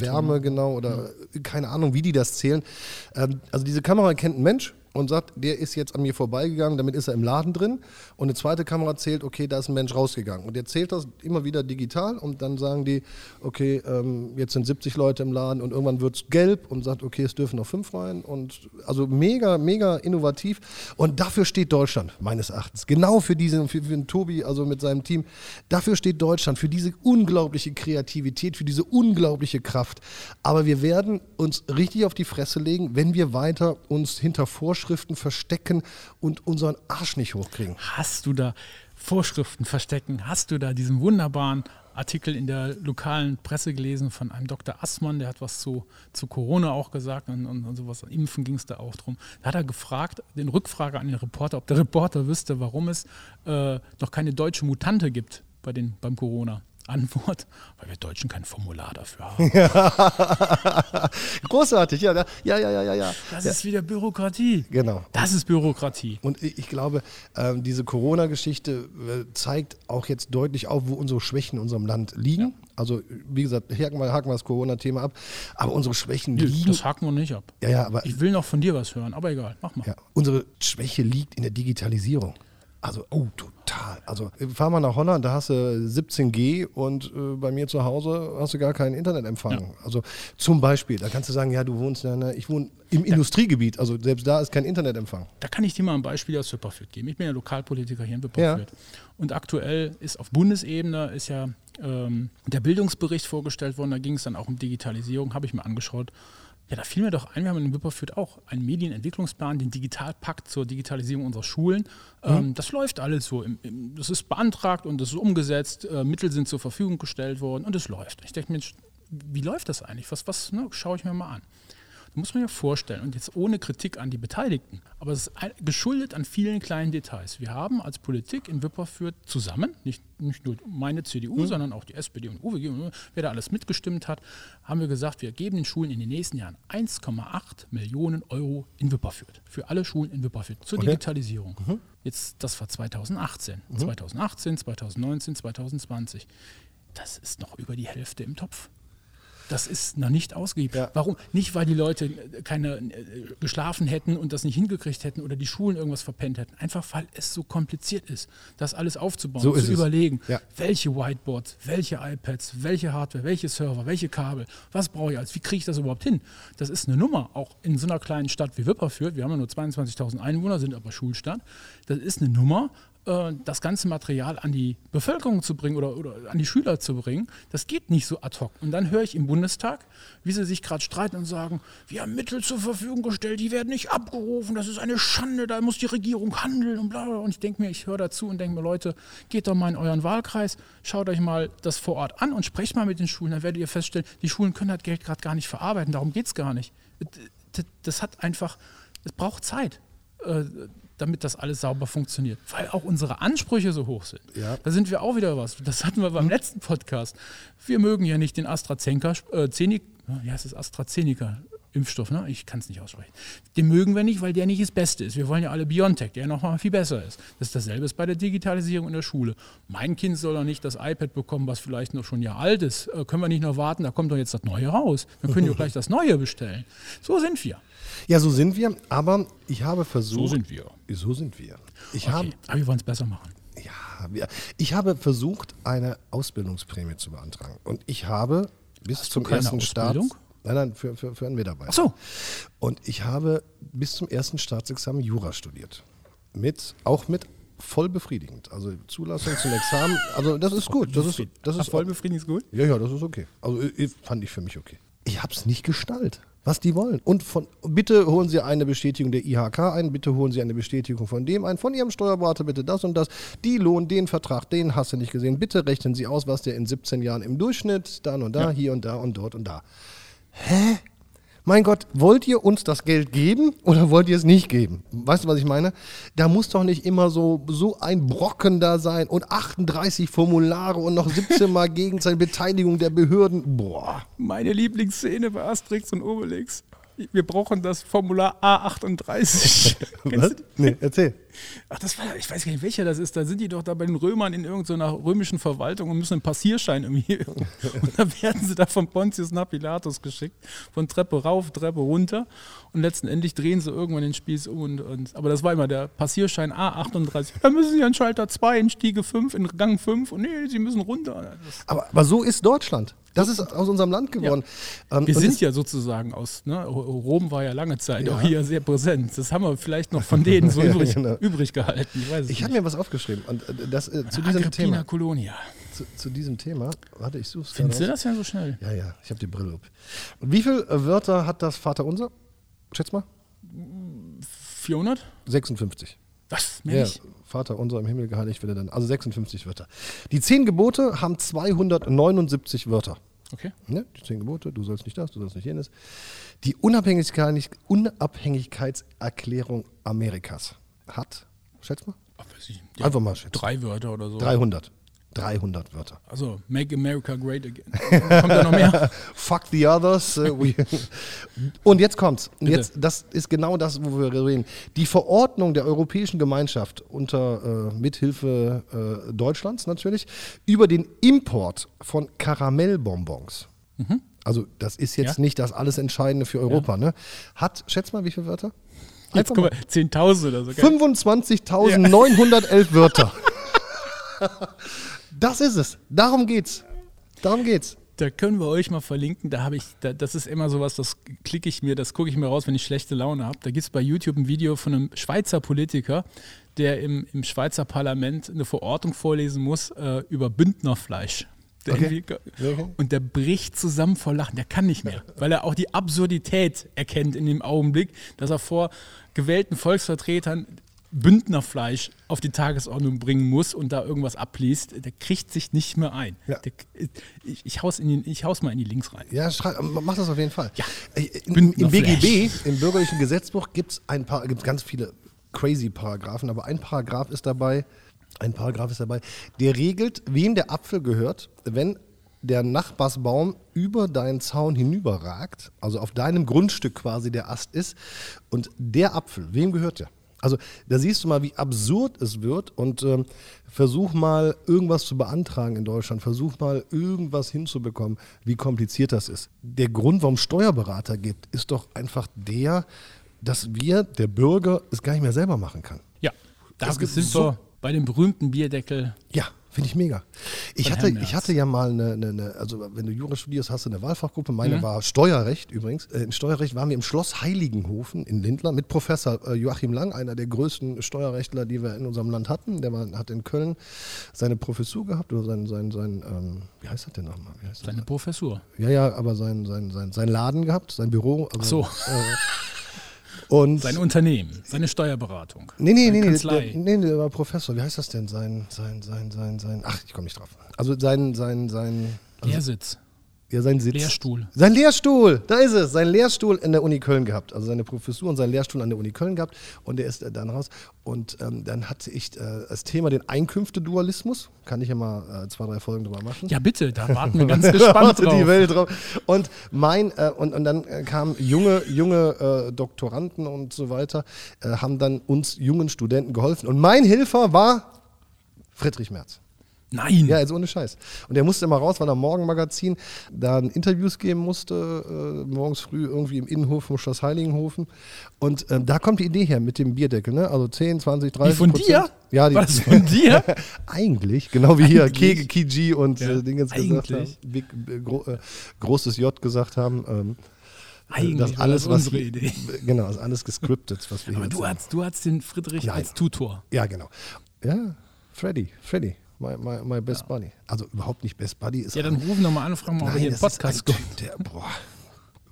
Wärme genau oder keine Ahnung, wie die das zählen. Ähm, also diese Kamera kennt ein Mensch und sagt, der ist jetzt an mir vorbeigegangen, damit ist er im Laden drin. Und eine zweite Kamera zählt, okay, da ist ein Mensch rausgegangen. Und der zählt das immer wieder digital und dann sagen die, okay, ähm, jetzt sind 70 Leute im Laden und irgendwann wird es gelb und sagt, okay, es dürfen noch fünf rein. Und also mega, mega innovativ. Und dafür steht Deutschland, meines Erachtens. Genau für diesen, für, für den Tobi, also mit seinem Team. Dafür steht Deutschland, für diese unglaubliche Kreativität, für diese unglaubliche Kraft. Aber wir werden uns richtig auf die Fresse legen, wenn wir weiter uns hinter Vorschriften verstecken und unseren Arsch nicht hochkriegen. Hast du da Vorschriften verstecken? Hast du da diesen wunderbaren Artikel in der lokalen Presse gelesen von einem Dr. Assmann, der hat was zu, zu Corona auch gesagt und, und, und sowas. Impfen ging es da auch drum. Da hat er gefragt, den Rückfrage an den Reporter, ob der Reporter wüsste, warum es äh, noch keine deutsche Mutante gibt bei den, beim Corona. Antwort, weil wir Deutschen kein Formular dafür haben. Großartig, ja, ja, ja, ja, ja, ja. Das ja. ist wieder Bürokratie. Genau. Das ist Bürokratie. Und ich glaube, ähm, diese Corona-Geschichte äh, zeigt auch jetzt deutlich auf, wo unsere Schwächen in unserem Land liegen. Also, wie gesagt, haken wir, haken wir das Corona-Thema ab. Aber unsere Schwächen Nö, liegen. Das haken wir nicht ab. Ja, ja, aber Ich will noch von dir was hören, aber egal, mach mal. ja, unsere Schwäche liegt in der Digitalisierung. Also, oh, total. Also, fahr mal nach Holland, da hast du 17G und äh, bei mir zu Hause hast du gar keinen Internetempfang. Also, zum Beispiel, da kannst du sagen, ja, du wohnst, ja, ne, ich wohne im Industriegebiet, also selbst da ist kein Internetempfang. Da kann ich dir mal ein Beispiel aus Wipperfürth geben. Ich bin ja Lokalpolitiker hier in Wipperfürth. Und aktuell ist auf Bundesebene ist ja ähm, der Bildungsbericht vorgestellt worden. Da ging es dann auch um Digitalisierung, habe ich mir angeschaut. Ja, da fiel mir doch ein, wir haben in Wipperfürth auch einen Medienentwicklungsplan, den Digitalpakt zur Digitalisierung unserer Schulen. Ähm, das läuft alles so. Im, im, das ist beantragt und das ist umgesetzt. Äh, Mittel sind zur Verfügung gestellt worden und es läuft. Ich denke mir, wie läuft das eigentlich? Was, was ne, schaue ich mir mal an? Muss man ja vorstellen, und jetzt ohne Kritik an die Beteiligten, aber es ist geschuldet an vielen kleinen Details. Wir haben als Politik in Wipperfürth zusammen, nicht, nicht nur meine CDU, sondern auch die SPD und UWG, und wer da alles mitgestimmt hat, haben wir gesagt, wir geben den Schulen in den nächsten Jahren 1,8 Millionen Euro in Wipperfürth. Für alle Schulen in Wipperfürth zur Okay. Digitalisierung. Jetzt, das war 2018. 2018, 2019, 2020. Das ist noch über die Hälfte im Topf. Das ist noch nicht ausgegeben. Ja. Warum? Nicht, weil die Leute äh, keine äh, geschlafen hätten und das nicht hingekriegt hätten oder die Schulen irgendwas verpennt hätten. Einfach weil es so kompliziert ist, das alles aufzubauen, So zu überlegen, Ja. welche Whiteboards, welche iPads, welche Hardware, welche Server, welche Kabel, was brauche ich alles, wie kriege ich das überhaupt hin? Das ist eine Nummer, auch in so einer kleinen Stadt wie Wipperfürth. Wir haben ja nur 22.000 Einwohner, sind aber Schulstadt. Das ist eine Nummer, äh, das ganze Material an die Bevölkerung zu bringen oder, oder an die Schüler zu bringen, das geht nicht so ad hoc. Und dann höre ich im Bundestag, wie sie sich gerade streiten und sagen, wir haben Mittel zur Verfügung gestellt, die werden nicht abgerufen, das ist eine Schande, da muss die Regierung handeln und bla bla. Und ich denke mir, ich höre dazu und denke mir, Leute, geht doch mal in euren Wahlkreis, schaut euch mal das vor Ort an und sprecht mal mit den Schulen, dann werdet ihr feststellen, die Schulen können das Geld gerade gar nicht verarbeiten, darum geht es gar nicht. Das- hat einfach, es braucht Zeit äh, damit das alles sauber funktioniert. Weil auch unsere Ansprüche so hoch sind. Ja. Da sind wir auch wieder was. Das hatten wir beim letzten Podcast. Wir mögen ja nicht den AstraZeneca, äh, Zenik, ja, es AstraZeneca. Impfstoff, ne? Ich kann es nicht aussprechen. Den mögen wir nicht, weil der nicht das Beste ist. Wir wollen ja alle BioNTech, der noch mal viel besser ist. Das ist dasselbe ist bei der Digitalisierung in der Schule. Mein Kind soll doch nicht das iPad bekommen, was vielleicht noch schon ein Jahr alt ist. Äh, können wir nicht noch warten, da kommt doch jetzt das Neue raus. Dann können auch gleich das Neue bestellen. So sind wir. Ja, so sind wir, aber ich habe versucht. wir. So sind wir. Ich habe Okay. Aber wir wollen es besser machen. Ja, wir- ich habe versucht, eine Ausbildungsprämie zu beantragen. Und ich habe bis zum keine ersten Start. Nein, nein, für, für, für einen Mitarbeiter. Ach so. Und ich habe bis zum ersten Staatsexamen Jura studiert. Mit, auch mit voll befriedigend. Also Zulassung zum Examen. Also das ist gut. Das ist, das ist voll befriedigend ist gut. ja, ja, das ist okay. Also fand ich für mich okay. Ich habe es nicht gestaltet, was die wollen. Und von, bitte holen Sie eine Bestätigung der IHK ein, bitte holen Sie eine Bestätigung von dem ein, von Ihrem Steuerberater bitte das und das. Die Lohn, den Vertrag, den hast du nicht gesehen. Bitte rechnen Sie aus, was der in 17 Jahren im Durchschnitt, dann und da, hier und da und dort und da. Hä? Mein Gott, wollt ihr uns das Geld geben oder wollt ihr es nicht geben? Weißt du, was ich meine? Da muss doch nicht immer so, so ein Brocken da sein und 38 Formulare und noch 17 Mal gegen seine Beteiligung der Behörden. Boah. Meine Lieblingsszene bei Asterix und Obelix. Wir brauchen das Formular A38. Kennst Was? Nee, erzähl. Ach, das war, ich weiß gar nicht, welcher das ist. Da sind die doch da bei den Römern in irgendeiner römischen Verwaltung und müssen einen Passierschein irgendwie. Und dann werden sie da von Pontius nach Pilatus geschickt. Von Treppe rauf, Treppe runter. Und letztendlich drehen sie irgendwann den Spieß um. Und, und, aber das war immer der Passierschein A38. Da müssen sie an Schalter 2, in Stiege 5, in Gang 5. Und nee, sie müssen runter. Aber, aber so ist Deutschland. Das ist aus unserem Land geworden. Ähm, wir sind ja sozusagen aus, ne? Rom war ja lange Zeit auch hier sehr präsent. Das haben wir vielleicht noch von denen so Ja, übrig, genau. Übrig gehalten. Ich Ich habe mir was aufgeschrieben und äh, das äh, zu diesem Agrippina Thema. Colonia. Zu, zu diesem Thema. Warte, ich suche es Findest du das ja so schnell? Ja, ja, ich habe die Brille up. Und wie viele äh, Wörter hat das Vaterunser? Schätz mal. 400? 56. Was? Ja, Mehr nicht? Vater unser im Himmel geheiligt werde dann. Also 56 Wörter. Die zehn Gebote haben 279 Wörter. Okay. Ne? Die zehn Gebote, du sollst nicht das, du sollst nicht jenes. Die Unabhängigkeit, Unabhängigkeitserklärung Amerikas hat, schätz mal, Ach, ja, einfach mal schätzen. drei Wörter oder so. 300. 300 Wörter. Also, Make America Great Again. Kommt da noch mehr? Fuck the others. äh, Und jetzt kommt's. Und. Jetzt, das ist genau das, wo wir reden. Die Verordnung der Europäischen Gemeinschaft unter äh, Mithilfe äh, Deutschlands natürlich über den Import von Karamellbonbons. Also das ist jetzt Ja. nicht das alles Entscheidende für Europa. Ne? Hat, schätz mal, wie viele Wörter? Jetzt kommen wir 10.000 oder so. gell? 25.911 Wörter. Das ist es. Darum geht's. Darum geht's. Da können wir euch mal verlinken. Da habe ich, da, das ist immer sowas, das klicke ich mir, das gucke ich mir raus, wenn ich schlechte Laune habe. Da gibt es bei YouTube ein Video von einem Schweizer Politiker, der im, im Schweizer Parlament eine Verordnung vorlesen muss äh, über Bündnerfleisch. Der Okay. Und der bricht zusammen vor Lachen. Der kann nicht mehr, weil er auch die Absurdität erkennt in dem Augenblick, dass er vor gewählten Volksvertretern Bündnerfleisch auf die Tagesordnung bringen muss und da irgendwas abliest. Der kriegt sich nicht mehr ein. Ja. Der, ich, ich, haus in die, ich haus mal in die Links rein. Ja, mach das auf jeden Fall. Ja. Äh, Im, Bündner Im BGB, im bürgerlichen Gesetzbuch, gibt es ein paar, gibt's ganz viele crazy Paragraphen, aber ein Paragraph ist dabei, ein Paragraph ist dabei, der regelt, wem der Apfel gehört, wenn der Nachbarsbaum über deinen Zaun hinüberragt, also auf deinem Grundstück quasi der Ast ist, und der Apfel, wem gehört der? Also da siehst du mal, wie absurd es wird und ähm, versuch mal irgendwas zu beantragen in Deutschland, versuch mal irgendwas hinzubekommen, wie kompliziert das ist. Der Grund, warum es Steuerberater gibt, ist doch einfach der, dass wir, der Bürger, es gar nicht mehr selber machen kann. Ja, da Es gibt so- bei dem berühmten Bierdeckel. Ja, finde ich mega. Ich hatte, ich hatte ja mal eine, eine, eine, also wenn du Jura studierst, hast du eine Wahlfachgruppe. Meine war Steuerrecht übrigens. Äh, In Steuerrecht waren wir im Schloss Heiligenhofen in Lindlar mit Professor äh, Joachim Lang, einer der größten Steuerrechtler, die wir in unserem Land hatten. Der war, hat in Köln seine Professur gehabt oder sein, sein, sein ähm, wie heißt das denn nochmal? Heißt das? Seine Professur. Ja, ja, aber sein, sein, sein, sein Laden gehabt, sein Büro. Also, Ach so. Und Sein Unternehmen, seine Steuerberatung. Nee, nee, nee, nee, Kanzlei. der, nee, der war Professor. Wie heißt das denn? Sein, sein, sein, sein, sein. Ach, ich komme nicht drauf. Also sein, sein, sein. Lehrsitz. Ja, sein Sitz. Lehrstuhl. Sein Lehrstuhl, da ist es. Sein Lehrstuhl in der Uni Köln gehabt. Also seine Professur und sein Lehrstuhl an der Uni Köln gehabt. Und der ist äh, dann raus. Und ähm, dann hatte ich äh, als Thema den Einkünfte-Dualismus. Kann ich ja mal äh, zwei, drei Folgen drüber machen. Ja, bitte, da warten wir ganz gespannt drauf. die Welt drauf. Und mein äh, und, und dann äh, kamen junge junge äh, Doktoranden und so weiter, haben dann uns jungen Studenten geholfen. Und mein Hilfer war Friedrich Merz. Nein. Ja, also ohne Scheiß. Und der musste immer raus, weil er Morgenmagazin dann Interviews geben musste, äh, morgens früh irgendwie im Innenhof vom Schloss Heiligenhofen. Und ähm, da kommt die Idee her mit dem Bierdeckel, ne? Also 10, 20, 30 Die von Prozent. dir? Ja, die, War das von dir? Eigentlich, genau wie hier. Kege, Kiji und Ja, äh, Dingens gesagt haben, eigentlich. Big, äh, gro äh, großes J gesagt haben. Ähm, Eigentlich das alles, das was unsere wir- Idee. Genau, das ist alles gescriptet, was wir Aber hier du hast, du hast den Friedrich Nein. als Tutor. Ja, genau. Ja, Freddy, Freddy, my, my, my best buddy. Also überhaupt nicht best buddy. Ist Ja, dann rufen wir mal an und fragen mal, ob er hier einen Podcast kommt. Der, boah.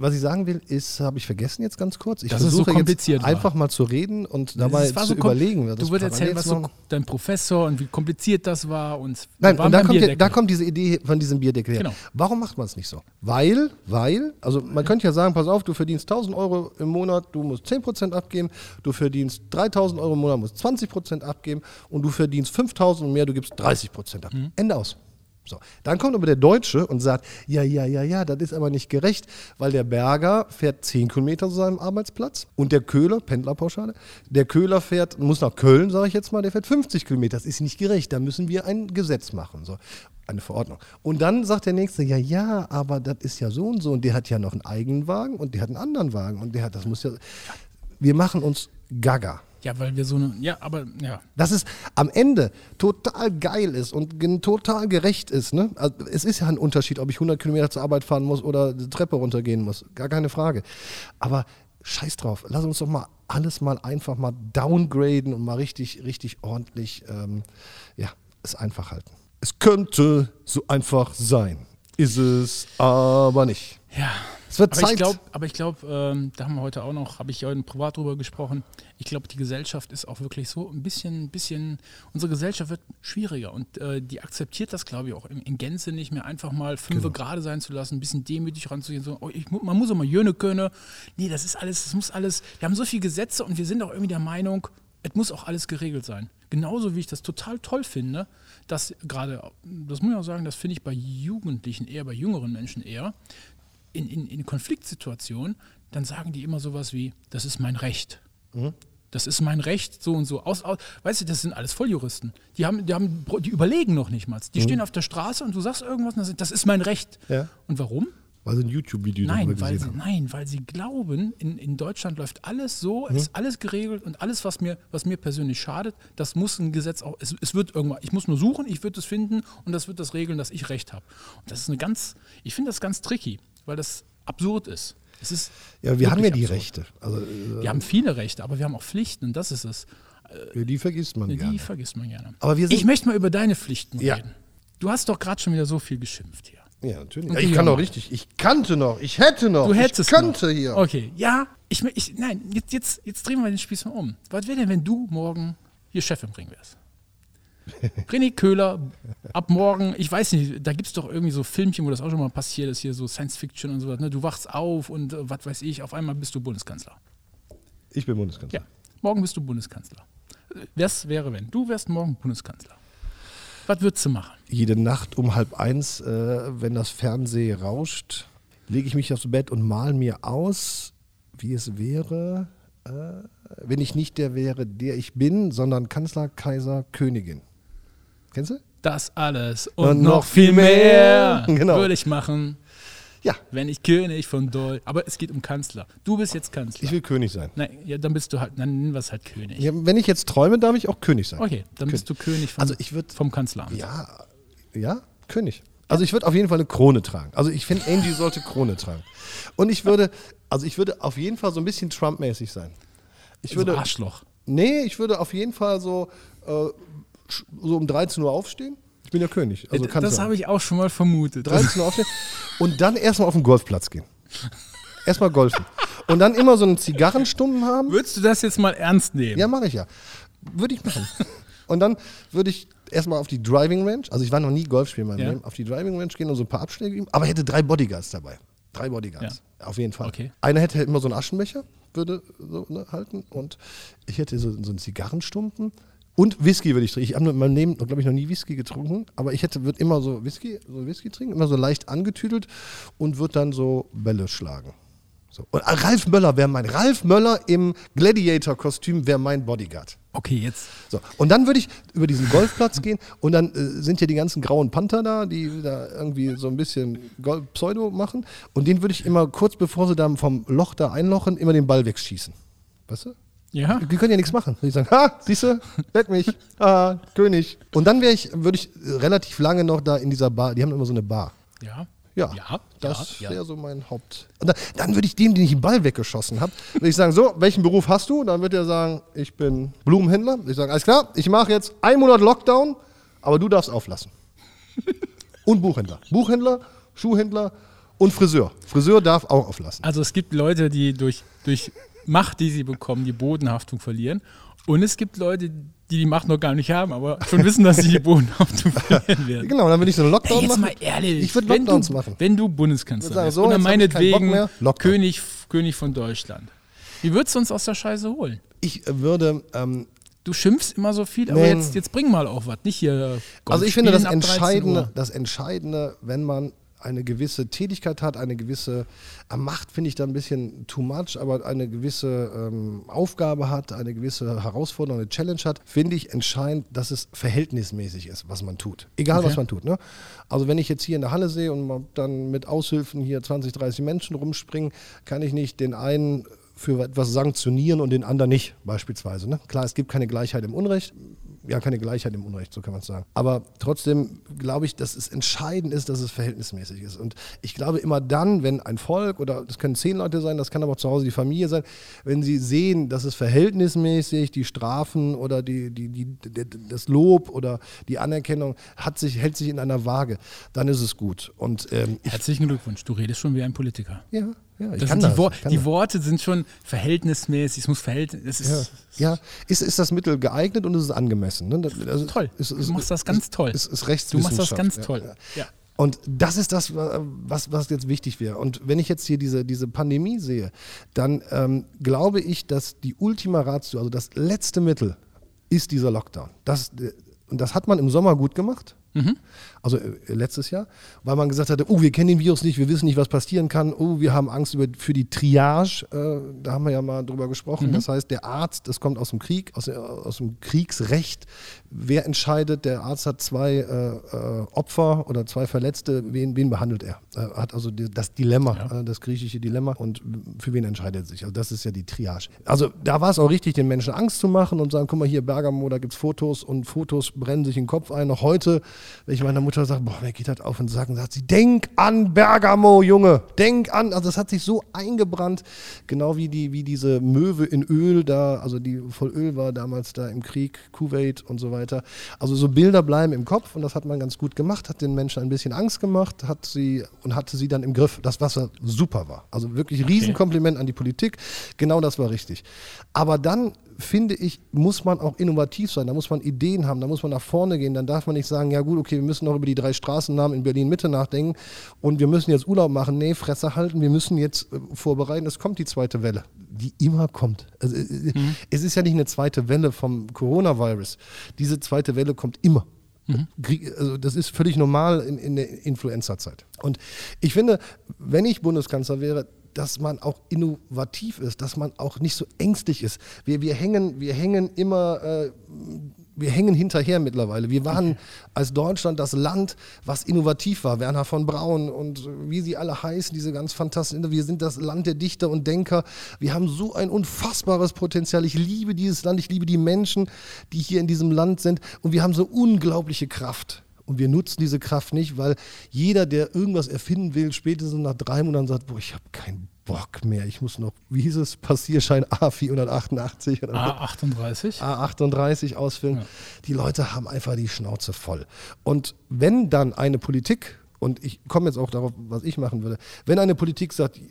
Was ich sagen will, ist, habe ich vergessen jetzt ganz kurz. Ich Dass es so versuche kompliziert jetzt war. einfach mal zu reden und dabei Das war zu so überlegen. das Du würdest erzählen, was so dein Professor und wie kompliziert das war. Und Nein, und da kommt, da kommt diese Idee von diesem Bierdeckel her. Genau. Warum macht man es nicht so? Weil, weil, also man könnte ja sagen, pass auf, du verdienst 1000 Euro im Monat, du musst 10% abgeben, du verdienst 3000 Euro im Monat, musst 20% abgeben und du verdienst 5000 und mehr, du gibst 30% ab. Mhm. Ende aus. So. Dann kommt aber der Deutsche und sagt, ja, ja, ja, ja, das ist aber nicht gerecht, weil der Berger fährt 10 Kilometer zu seinem Arbeitsplatz und der Köhler, Pendlerpauschale, der Köhler fährt, muss nach Köln, sage ich jetzt mal, der fährt 50 Kilometer. Das ist nicht gerecht, da müssen wir ein Gesetz machen, so eine Verordnung. Und dann sagt der Nächste, ja, ja, aber das ist ja so und so und der hat ja noch einen eigenen Wagen und der hat einen anderen Wagen und der hat, das muss ja, wir machen uns gaga. Ja, weil wir so eine. Ja, aber ja. Dass es am Ende total geil ist und total gerecht ist. Ne? Also es ist ja ein Unterschied, ob ich 100 Kilometer zur Arbeit fahren muss oder die Treppe runtergehen muss. Gar keine Frage. Aber scheiß drauf. Lass uns doch mal alles mal einfach mal downgraden und mal richtig, richtig ordentlich, ähm, ja, es einfach halten. Es könnte so einfach sein. ist es aber nicht. Ja. Es wird Aber Zeit. ich glaube, aber ich glaube, ähm, da haben wir heute auch noch, habe ich heute privat drüber gesprochen. Ich glaube, die Gesellschaft ist auch wirklich so ein bisschen, ein bisschen, unsere Gesellschaft wird schwieriger und äh, die akzeptiert das, glaube ich, auch in, in Gänze nicht mehr, einfach mal fünf Genau. gerade sein zu lassen, ein bisschen demütig ranzugehen, so, oh, ich, man muss auch mal jöne können. Nee, das ist alles, das muss alles, wir haben so viele Gesetze und wir sind auch irgendwie der Meinung, es muss auch alles geregelt sein. Genauso wie ich das total toll finde, dass gerade, das muss ich auch sagen, das finde ich bei Jugendlichen eher, bei jüngeren Menschen eher, in, in, in Konfliktsituationen, dann sagen die immer sowas wie, das ist mein Recht. Das ist mein Recht, so und so. Aus, aus, weißt du, das sind alles Volljuristen. Die, haben, die, haben, die überlegen noch nicht mal. Die stehen auf der Straße und du sagst irgendwas und dann sind, das ist mein Recht. Ja. Und warum? Weil sie ein YouTube-Video Nein weil, gesehen sie, haben. nein, weil sie glauben, in, in Deutschland läuft alles so, Mhm. ist alles geregelt und alles, was mir, was mir persönlich schadet, das muss ein Gesetz auch, es, es wird irgendwann, ich muss nur suchen, ich würde es finden und das wird das regeln, dass ich Recht habe. Und das ist eine ganz, ich finde das ganz tricky, weil das absurd ist. Es ist Ja, wir haben ja die absurd. Rechte. Also, äh, Wir haben viele Rechte, aber wir haben auch Pflichten und das ist es. die vergisst man Die gerne. vergisst man gerne. Aber wir ich möchte mal über deine Pflichten Ja. reden. Du hast doch gerade schon wieder so viel geschimpft hier. Ja, natürlich. Ja, ich die kann doch richtig. Ich kannte noch. Ich hätte noch. Du hättest ich könnte noch. hier. Okay, ja. Ich, ich, nein, jetzt, jetzt, jetzt drehen wir den Spieß mal um. Was wäre denn, wenn du morgen hier Chef im Ring wärst? René Köhler, ab morgen, ich weiß nicht, da gibt es doch irgendwie so Filmchen, wo das auch schon mal passiert ist, hier so Science Fiction und sowas. Ne? Du wachst auf und äh, was weiß ich, auf einmal bist du Bundeskanzler. Ich bin Bundeskanzler. Ja, morgen bist du Bundeskanzler. Was wäre, wenn du wärst morgen Bundeskanzler? Was würdest du machen? Jede Nacht um halb eins, äh, wenn das Fernsehen rauscht, lege ich mich aufs Bett und mal mir aus, wie es wäre, äh, wenn ich nicht der wäre, der ich bin, sondern Kanzler, Kaiser, Königin. Kennst du? Das alles und, Und noch, noch viel mehr, mehr. Genau. würde ich machen, Ja, wenn ich König von Doll. Aber es geht um Kanzler. Du bist jetzt Kanzler. ich will König sein. Nein, ja, dann bist du halt, dann nennen wir es halt König. Ja, wenn ich jetzt träume, darf ich auch König sein. Okay, dann bist du König vom, Also ich würd- vom Kanzleramt. Ja, ja, König. Also ich würde auf jeden Fall eine Krone tragen. Also ich finde, Angie sollte Krone tragen. Und ich würde, also ich würde auf jeden Fall so ein bisschen Trump-mäßig sein. Ich so würde, Arschloch. nee, ich würde auf jeden Fall so, äh, so um 13 Uhr aufstehen. Ich bin ja König, also das Kanzler. habe ich auch schon mal vermutet. 13 Uhr aufstehen und dann erstmal auf den Golfplatz gehen. Erstmal golfen. Und dann immer so einen Zigarrenstumpen haben. Würdest du das jetzt mal ernst nehmen? Ja, mache ich ja. Würde ich machen. Und dann würde ich erstmal auf die Driving Range, also ich war noch nie Golf spielen in meinem Ja. Leben, auf die Driving Range gehen und so ein paar Abschläge geben, aber hätte drei Bodyguards dabei. Drei Bodyguards. Auf jeden Fall. Okay. Einer hätte immer so einen Aschenbecher, würde so ne, halten und ich hätte so, so einen Zigarrenstumpen und Whisky würde ich trinken. Ich habe in meinem Leben, glaube ich, noch nie Whisky getrunken, aber ich hätte, würde immer so Whisky, so Whisky trinken, immer so leicht angetüdelt und würde dann so Bälle schlagen. So. Und Ralf Möller wäre mein, Ralf Möller im Gladiator-Kostüm wäre mein Bodyguard. Okay, jetzt. So, und dann würde ich über diesen Golfplatz gehen und dann äh, sind ja die ganzen grauen Panther da, die da irgendwie so ein bisschen Gol Pseudo machen und den würde ich immer kurz bevor sie da vom Loch da einlochen, immer den Ball wegschießen. Weißt du? Ja? Die können ja nichts machen. Die sagen, ha, siehst du, weck mich, ah, König. Und dann wäre ich, würde ich relativ lange noch da in dieser Bar, die haben immer so eine Bar. Ja. Ja, Ja, das ja, wäre ja. so mein Haupt. Und dann, dann würde ich dem, den ich den Ball weggeschossen habe, würde ich sagen, so, welchen Beruf hast du? Dann wird er sagen, ich bin Blumenhändler. Ich sage, alles klar, ich mache jetzt einen Monat Lockdown, aber du darfst auflassen. Und Buchhändler. Buchhändler, Schuhhändler und Friseur. Friseur darf auch auflassen. Also es gibt Leute, die durch, durch Macht, die sie bekommen, die Bodenhaftung verlieren. Und es gibt Leute, die die Macht noch gar nicht haben, aber schon wissen, dass sie die Bodenhaftung verlieren werden. Genau, dann würde ich so einen Lockdown Ey, jetzt machen. mal ehrlich. Ich würde wenn Lockdowns du, machen. Wenn du Bundeskanzler sagen, so, Bock meinetwegen. König, König von Deutschland. Wie würdest du uns aus der Scheiße holen? Ich äh, würde, ähm, Du schimpfst immer so viel, aber Nee. jetzt, jetzt bring mal auch was. Nicht hier Golf Also ich finde das spielen ab 13 Entscheidende, das Entscheidende, wenn man eine gewisse Tätigkeit hat, eine gewisse äh, Macht finde ich da ein bisschen too much, aber eine gewisse ähm, Aufgabe hat, eine gewisse Herausforderung, eine Challenge hat, finde ich entscheidend, dass es verhältnismäßig ist, was man tut. Egal, Okay. was man tut. Ne? Also wenn ich jetzt hier in der Halle sehe und dann mit Aushilfen hier 20, 30 Menschen rumspringen, kann ich nicht den einen für etwas sanktionieren und den anderen nicht, beispielsweise. Ne? Klar, es gibt keine Gleichheit im Unrecht. Ja, keine Gleichheit im Unrecht, so kann man es sagen. Aber trotzdem glaube ich, dass es entscheidend ist, dass es verhältnismäßig ist. Und ich glaube immer dann, wenn ein Volk oder das können zehn Leute sein, das kann aber auch zu Hause die Familie sein, wenn sie sehen, dass es verhältnismäßig die Strafen oder die, die, die, das Lob oder die Anerkennung hat sich, hält sich in einer Waage, dann ist es gut. Und ähm, ich, Herzlichen Glückwunsch, du redest schon wie ein Politiker. ja, ja, ich Das kann die, das. Wor ich kann die das. Worte sind schon verhältnismäßig, es muss verhältnis. Ist Ja, ja. Ist, ist das Mittel geeignet und ist es angemessen? Ne? Also, toll. Ist, ist, du machst das ganz toll. Ist, ist du machst das ganz toll. Ja. Und das ist das, was, was jetzt wichtig wäre. Und wenn ich jetzt hier diese, diese Pandemie sehe, dann ähm, glaube ich, dass die Ultima Ratio, also das letzte Mittel, ist dieser Lockdown. Das, äh, und das hat man im Sommer gut gemacht. Also äh, letztes Jahr, weil man gesagt hatte, oh, wir kennen den Virus nicht, wir wissen nicht, was passieren kann, oh, wir haben Angst über, für die Triage, äh, da haben wir ja mal drüber gesprochen. Das heißt, der Arzt, das kommt aus dem Krieg, aus, der- aus dem Kriegsrecht. Wer entscheidet, der Arzt hat zwei äh, äh, Opfer oder zwei Verletzte, wen, wen behandelt er? Hat also die, das Dilemma, äh, das griechische Dilemma und für wen entscheidet er sich? Also das ist ja die Triage. Also da war es auch richtig, den Menschen Angst zu machen und sagen, guck mal hier, Bergamo, da gibt es Fotos und Fotos brennen sich in den Kopf ein. Noch heute, ich meiner Mutter sage, boah, mir geht das auf und sagen, sagt sie, denk an Bergamo, Junge, denk an. Also das hat sich so eingebrannt, genau wie, die, wie diese Möwe in Öl da, also die voll Öl war damals da im Krieg, Kuwait und so weiter. Also so Bilder bleiben im Kopf und das hat man ganz gut gemacht, hat den Menschen ein bisschen Angst gemacht, hat sie und hatte sie dann im Griff. Das, was ja super war. Also wirklich Riesenkompliment an die Politik. Genau das war richtig. Aber dann finde ich, muss man auch innovativ sein. Da muss man Ideen haben, da muss man nach vorne gehen. Dann darf man nicht sagen, ja gut, okay, wir müssen noch über die drei Straßennamen in Berlin Mitte nachdenken und wir müssen jetzt Urlaub machen. Nee, Fresse halten, wir müssen jetzt äh, vorbereiten. Es kommt die zweite Welle, die immer kommt. Also, äh, Es ist ja nicht eine zweite Welle vom Coronavirus. Diese zweite Welle kommt immer. Krieg- Also das ist völlig normal in, in der Influenza-Zeit. Und ich finde, wenn ich Bundeskanzler wäre, dass man auch innovativ ist, dass man auch nicht so ängstlich ist. Wir, wir, hängen, wir hängen immer, äh, wir hängen hinterher mittlerweile. Wir waren als Deutschland das Land, was innovativ war. Werner von Braun und wie sie alle heißen, diese ganz fantastischen. Wir sind das Land der Dichter und Denker. Wir haben so ein unfassbares Potenzial. Ich liebe dieses Land, ich liebe die Menschen, die hier in diesem Land sind. Und wir haben so unglaubliche Kraft. Und wir nutzen diese Kraft nicht, weil jeder, der irgendwas erfinden will, spätestens nach drei Monaten sagt, boah, ich habe keinen Bock mehr. Ich muss noch, wie hieß es, Passierschein A488 oder A38. A38 ausfüllen. Die Leute haben einfach die Schnauze voll. Und wenn dann eine Politik, und ich komme jetzt auch darauf, was ich machen würde, wenn eine Politik sagt, äh,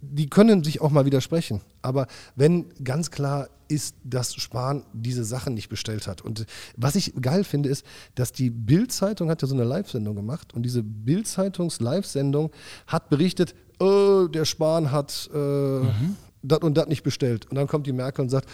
die können sich auch mal widersprechen, aber wenn ganz klar ist, dass Spahn diese Sachen nicht bestellt hat. Und was ich geil finde, ist, dass die Bild-Zeitung hat ja so eine Live-Sendung gemacht und diese Bild-Zeitungs-Live-Sendung hat berichtet, äh, der Spahn hat äh, das und das nicht bestellt. Und dann kommt die Merkel und sagt,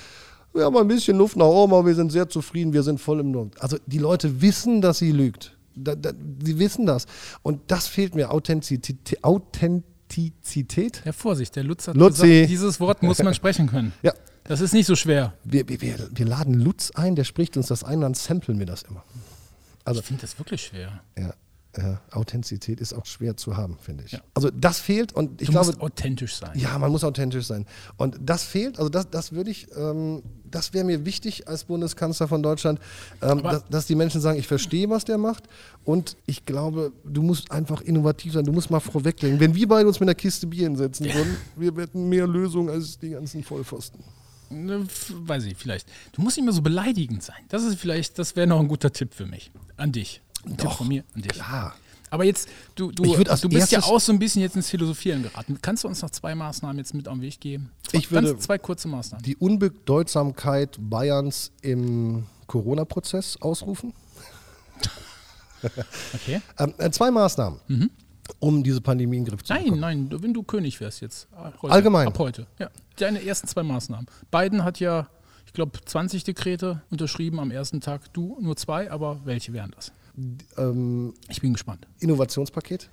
wir haben ein bisschen Luft nach oben, aber wir sind sehr zufrieden, wir sind voll im Not. Also die Leute wissen, dass sie lügt. Da, da, sie wissen das. Und das fehlt mir, Authentizität. Authentizität. Ja, Vorsicht, der Lutz hat Lutzi. gesagt, dieses Wort muss man sprechen können. Ja, Das ist nicht so schwer. wir, wir, wir, laden Lutz ein, der spricht uns das ein, dann samplen wir das immer. Also Ich finde das wirklich schwer. ja, ja, Authentizität ist auch schwer zu haben, finde ich. Ja. Also das fehlt und ich Du glaube, musst authentisch sein. Ja, man muss authentisch sein. Und das fehlt, also das, das würde ich, ähm, das wäre mir wichtig als Bundeskanzler von Deutschland, ähm, dass, dass die Menschen sagen, ich verstehe, was der macht. Und ich glaube, du musst einfach innovativ sein, du musst mal vorweglegen. Wenn wir beide uns mit einer Kiste Bier hinsetzen würden, wir hätten mehr Lösungen als die ganzen Vollpfosten. Ne, Weiß ich, vielleicht. Du musst nicht mehr so beleidigend sein. Das ist vielleicht, das wäre noch ein guter Tipp für mich. An dich. Ein Tipp von mir an dich. Klar. Aber jetzt, du, du, du bist ja auch so ein bisschen jetzt ins Philosophieren geraten. Kannst du uns noch zwei Maßnahmen jetzt mit auf den Weg geben? Ich würde- Ganz zwei kurze Maßnahmen. Die Unbedeutsamkeit Bayerns im Corona-Prozess ausrufen. Okay. Ähm, äh, zwei Maßnahmen, um diese Pandemie in den Griff zu bekommen. Nein, nein, wenn du König wärst jetzt. äh, Heute, Allgemein. Ab heute. Ja. Deine ersten zwei Maßnahmen. Biden hat ja, ich glaube, 20 Dekrete unterschrieben am ersten Tag. Du nur zwei, aber welche wären das? Ähm, Ich bin gespannt. Innovationspaket?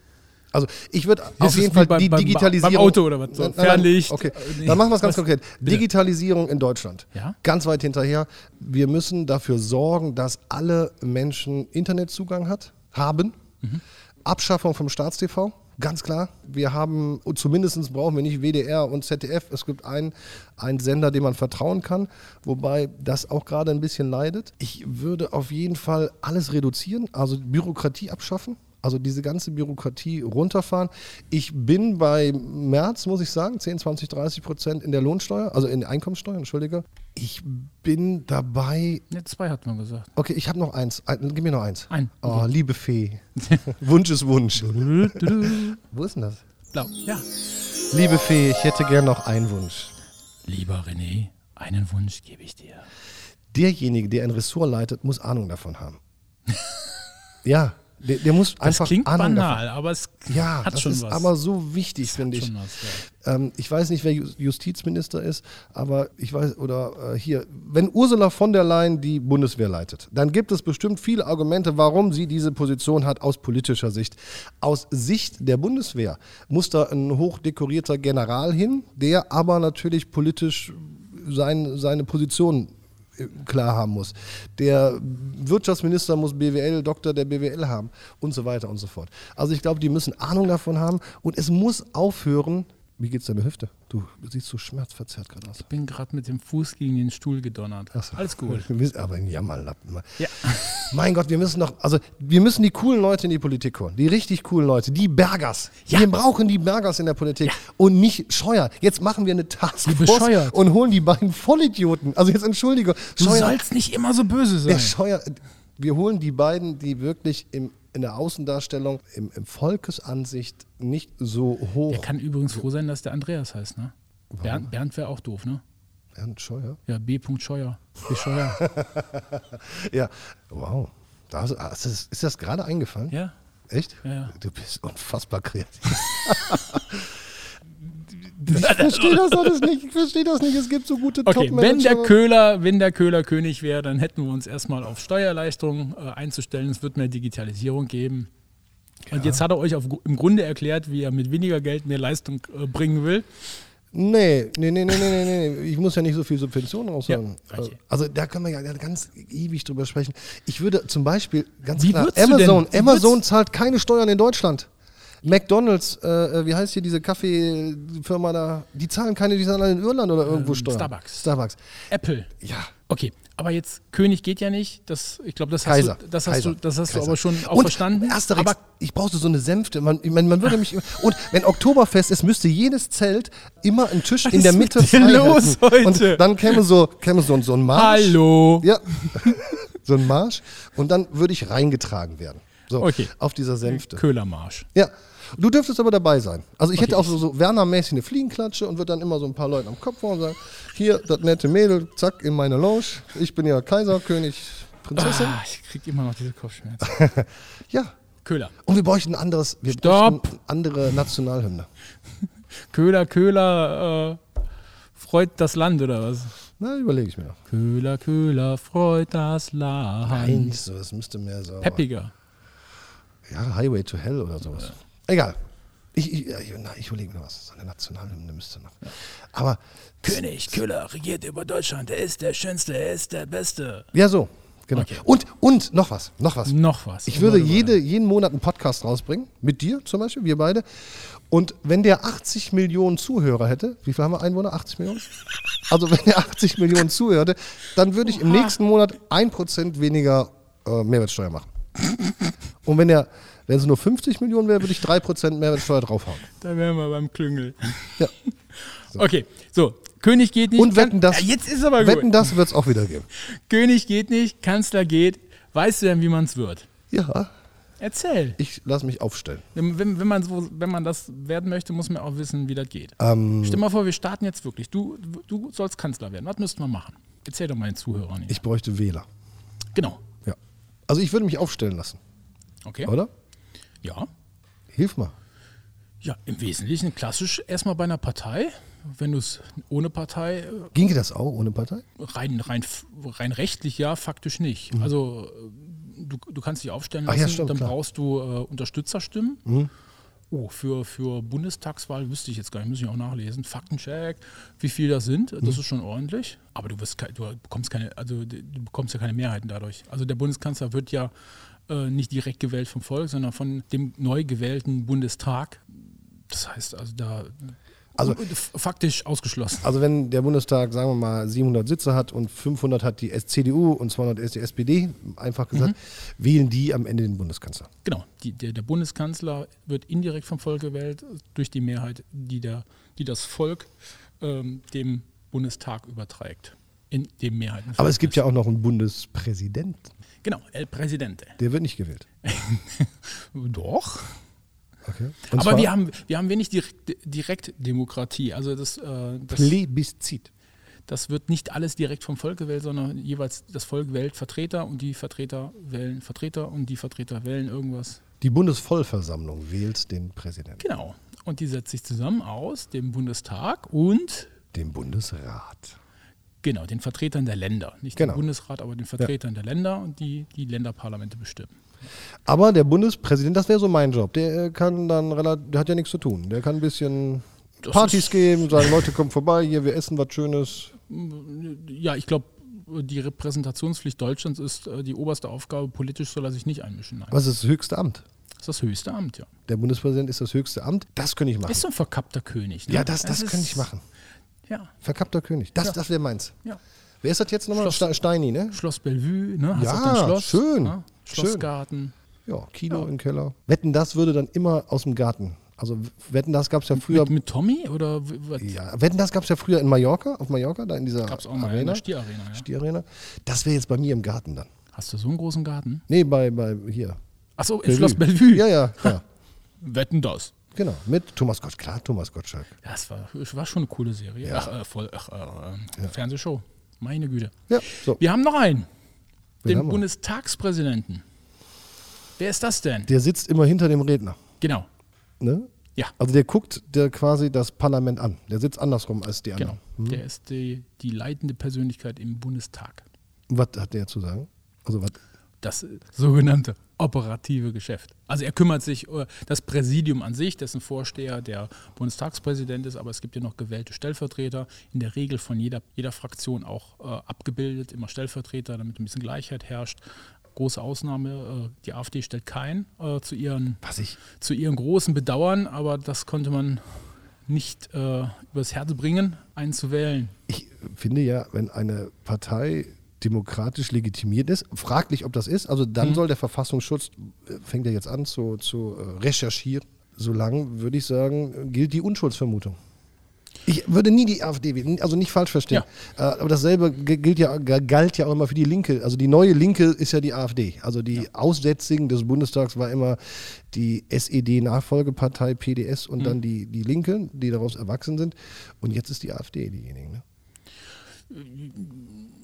Also ich würde auf jeden Fall beim- die beim- Digitalisierung. beim Auto oder was? So Nein, nein, Fernlicht? Okay, Äh, dann machen wir es ganz Was? konkret. Digitalisierung in Deutschland. Ja. Ganz weit hinterher. Wir müssen dafür sorgen, dass alle Menschen Internetzugang hat, haben. Mhm. Abschaffung vom Staatstv. Ganz klar. Wir haben, zumindest brauchen wir nicht WDR und ZDF. Es gibt einen, einen Sender, dem man vertrauen kann, wobei das auch gerade ein bisschen leidet. Ich würde auf jeden Fall alles reduzieren, also Bürokratie abschaffen. Also diese ganze Bürokratie runterfahren. Ich bin bei März, muss ich sagen, 10, 20, 30 Prozent in der Lohnsteuer, also in der Einkommensteuer, entschuldige. Ich bin dabei, Ne, zwei hat man gesagt. okay, ich habe noch eins. Ein, gib mir noch eins. Ein. Oh, liebe Fee. Wunsch ist Wunsch. Wo ist denn das? Blau. Ja. Liebe Fee, ich hätte gern noch einen Wunsch. Lieber René, einen Wunsch gebe ich dir. Derjenige, der ein Ressort leitet, muss Ahnung davon haben. ja, der, der muss Das einfach klingt Ahnung banal, aber es davon. Ja, hat das schon ist was. aber so wichtig, finde ich. was, ja. Ähm, ich weiß nicht, wer Ju- Justizminister ist, aber ich weiß, oder äh, hier, wenn Ursula von der Leyen die Bundeswehr leitet, dann gibt es bestimmt viele Argumente, warum sie diese Position hat aus politischer Sicht. Aus Sicht der Bundeswehr muss da ein hochdekorierter General hin, der aber natürlich politisch sein, seine Position klar haben muss. Der Wirtschaftsminister muss BWL, Doktor der BWL haben und so weiter und so fort. Also ich glaube, die müssen Ahnung davon haben und es muss aufhören. Wie geht's deiner Hüfte? Du siehst so schmerzverzerrt gerade aus. Ich bin gerade mit dem Fuß gegen den Stuhl gedonnert. Ach so. Alles gut. Aber ein Jammerlappen. Ja. Mein Gott, wir müssen doch, also wir müssen die coolen Leute in die Politik holen. Die richtig coolen Leute, die Bergers. Ja. Wir brauchen die Bergers in der Politik und nicht Scheuer. Jetzt machen wir eine Taskforce und holen die beiden Vollidioten. Also jetzt entschuldige. Du Scheuer, sollst nicht immer so böse der sein. Scheuer, wir holen die beiden, die wirklich im, in der Außendarstellung, im, im Volkesansicht nicht so hoch. Der kann übrigens froh sein, dass der Andreas heißt, ne? Bernd, Bernd wäre auch doof, ne? Bernd Scheuer? Ja, B. Scheuer. B. Scheuer. Ja, wow. Das- ist das gerade eingefallen? ja. Echt? Ja, ja. Du bist unfassbar kreativ. ich verstehe das alles nicht. Ich verstehe das nicht. Es gibt so gute Okay, Top-Manager. wenn der Köhler, wenn der Köhler König wäre, dann hätten wir uns erstmal auf Steuerleistungen äh, einzustellen. Es wird mehr Digitalisierung geben. Und jetzt hat er euch auf, im Grunde erklärt, wie er mit weniger Geld mehr Leistung äh, bringen will. Nee, nee, nee, nee, nee, nee, nee. Ich muss ja nicht so viel Subventionen raushauen. Ja, okay. Also da können wir ja ganz ewig drüber sprechen. Ich würde zum Beispiel ganz Wie klar, Amazon, Amazon zahlt keine Steuern in Deutschland. McDonalds, äh, äh, wie heißt hier diese Kaffeefirma da? Die zahlen keine, die zahlen alle in Irland oder irgendwo Ähm, Steuern. Starbucks. Starbucks. Apple. Ja. Okay, aber jetzt König geht ja nicht. Das, ich glaube, das hast, Kaiser. du, das hast, du, das hast du aber schon auch und verstanden. Asterix, aber ich brauchte so eine Sänfte. Man, ich meine, man würde mich. Und wenn Oktoberfest ist, müsste jedes Zelt immer einen Tisch in ist der mit Mitte frei los heute? Und dann käme so, käme so, so ein Marsch. hallo. Ja, so ein Marsch. Und dann würde ich reingetragen werden. So, Okay. auf dieser Sänfte. Köhlermarsch. Ja. Du dürftest aber dabei sein. Also ich hätte auch so, so Werner-mäßig eine Fliegenklatsche und würde dann immer so ein paar Leuten am Kopf hauen und sagen, hier, das nette Mädel, zack, in meine Lounge. Ich bin ja Kaiser, König, Prinzessin. Ah, ich krieg immer noch diese Kopfschmerzen. Ja. Köhler. Und wir bräuchten ein anderes, wir Stopp. bräuchten andere Nationalhymne. Köhler, Köhler, äh, freut das Land oder was? Na, überlege ich mir noch. Köhler, Köhler, freut das Land. Nein, nicht so, das müsste mehr so. Peppiger. Ja, Highway to Hell oder sowas. Egal. Ich, ich, ich, na, ich überlege mir was. So eine Nationalhymne müsste noch. Aber, König, Köhler regiert über Deutschland. Er ist der Schönste, er ist der Beste. ja, so. Genau. Okay. Und, und noch was, noch was. Noch was. Ich würde jede, jeden Monat einen Podcast rausbringen, mit dir zum Beispiel, wir beide. Und wenn der 80 Millionen Zuhörer hätte, wie viel haben wir Einwohner? 80 Millionen? Also wenn der 80 Millionen zuhörte, dann würde ich im nächsten Monat 1% weniger äh, Mehrwertsteuer machen. Und wenn er, wenn es nur 50 Millionen wäre, würde ich 3% Mehrwertsteuer draufhauen. Da wären wir beim Klüngel. Ja. Okay, so. König geht nicht. Und wetten das, Ja, jetzt ist aber gut. wetten das wird es auch wieder geben. König geht nicht, Kanzler geht. Weißt du denn, wie man es wird? Ja, Erzähl. ich lasse mich aufstellen. Wenn, wenn, wenn, man so, wenn man das werden möchte, muss man auch wissen, wie das geht. Ähm, Stell mal vor, wir starten jetzt wirklich. Du, du sollst Kanzler werden. Was müssten wir machen? Erzähl doch mal den Zuhörern. Hier. ich bräuchte Wähler. Genau. Also ich würde mich aufstellen lassen, Okay. oder? Ja. Hilf mal. Ja, im Wesentlichen klassisch erstmal bei einer Partei. Wenn du es ohne Partei, äh, Ginge das auch ohne Partei? rein, rein, rein rechtlich ja, faktisch nicht. Also äh, du, du kannst dich aufstellen Mhm. Ach lassen, ja, stimmt, dann klar. Mhm. brauchst du äh, Unterstützerstimmen. Oh, für, für Bundestagswahl wüsste ich jetzt gar nicht, muss ich auch nachlesen. Faktencheck, wie viel das sind, Mhm. das ist schon ordentlich. Aber du, wirst, du bekommst keine, also du bekommst ja keine Mehrheiten dadurch. Also der Bundeskanzler wird ja äh, nicht direkt gewählt vom Volk, sondern von dem neu gewählten Bundestag. Das heißt also da Also- faktisch ausgeschlossen. Also wenn der Bundestag, sagen wir mal, 700 Sitze hat und 500 hat die CDU und 200 ist die SPD, einfach gesagt, wählen die am Ende den Bundeskanzler. Genau, die, der, der Bundeskanzler wird indirekt vom Volk gewählt durch die Mehrheit, die, der, die das Volk ähm, dem Bundestag überträgt. In dem Mehrheiten. Aber es gibt ja auch noch einen Bundespräsidenten. Genau, El Presidente. Der wird nicht gewählt. Doch. Okay. Aber zwar wir haben, wir haben wenig Direkt, Direktdemokratie. Also das, äh, das, Plebiszit. das wird nicht alles direkt vom Volk gewählt, sondern jeweils das Volk wählt Vertreter und die Vertreter wählen Vertreter und die Vertreter wählen irgendwas. Die Bundesvollversammlung wählt den Präsidenten, Genau. Und die setzt sich zusammen aus dem Bundestag und den Bundesrat. genau den Vertretern der Länder. Nicht Genau. dem Bundesrat, aber den Vertretern der Länder und die die Länderparlamente bestimmen. Aber der Bundespräsident, das wäre so mein Job. Der kann dann relativ, der hat ja nichts zu tun. Der kann ein bisschen Das Partys geben, sagen, Leute, kommt vorbei, hier, wir essen was Schönes. Ja, ich glaube, die Repräsentationspflicht Deutschlands ist äh, die oberste Aufgabe. Politisch soll er sich nicht einmischen. Nein. Was ist das höchste Amt? Das ist das höchste Amt, ja. Der Bundespräsident ist das höchste Amt. Das könnte ich machen. Ist so ein verkappter König. Ne? ja, das, das könnte ich machen. Ja, Verkappter König. Das, Ja. das wäre meins. ja. Wer ist das jetzt nochmal? Schloss- Ste- Steini, ne? Schloss Bellevue, ne? Hast Ja, auch dein Schloss, schön. Schlossgarten. Ja, Kino Ja. im Keller. Wetten, das würde dann immer aus dem Garten. Also Wetten, das gab es ja früher. Mit, mit Tommy oder was? ja, Wetten, das gab es ja früher in Mallorca, auf Mallorca, da in dieser Gab es auch mal Arena. der Stierarena. Ja. Stierarena. Das wäre jetzt bei mir im Garten dann. Hast du so einen großen Garten? Nee, bei, bei hier. Achso, in. Schloss Bellevue. Ja, ja, ja. Wetten das. genau. Mit Thomas Gottschalk. Klar, Thomas Gottschalk. Das war, war schon eine coole Serie. Ja. Ach, äh, voll, ach, äh, Fernsehshow. Meine Güte. Ja, so. Wir haben noch einen. Den haben wir? Bundestagspräsidenten. Wer ist das denn? Der sitzt immer hinter dem Redner. Genau. Ne? Ja, Also der guckt der quasi das Parlament an. Der sitzt andersrum als die genau. anderen. Der ist die, die leitende Persönlichkeit im Bundestag. Was hat der zu sagen? Also was? Das äh, sogenannte operative Geschäft. Also er kümmert sich uh, das Präsidium an sich, dessen Vorsteher der Bundestagspräsident ist, aber es gibt ja noch gewählte Stellvertreter, in der Regel von jeder, jeder Fraktion auch äh, abgebildet, immer Stellvertreter, damit ein bisschen Gleichheit herrscht. Große Ausnahme, äh, die AfD stellt keinen äh, zu, ihren, Was ich? zu ihren großen Bedauern, aber das konnte man nicht äh, übers Herz bringen, einen zu wählen. Ich finde ja, wenn eine Partei demokratisch legitimiert ist, fraglich, ob das ist, also Mhm. dann soll der Verfassungsschutz, äh, fängt er jetzt an zu, zu äh, recherchieren. Solange, würde ich sagen, gilt die Unschuldsvermutung. Ich würde nie die AfD wählen, also nicht falsch verstehen. Äh, aber dasselbe gilt ja, galt ja auch immer für die Linke. Also die neue Linke ist ja die AfD. Also die Aussätzigen des Bundestags war immer die SED-Nachfolgepartei PDS und dann die, die Linke, die daraus erwachsen sind. Und jetzt ist die AfD diejenige. Ne?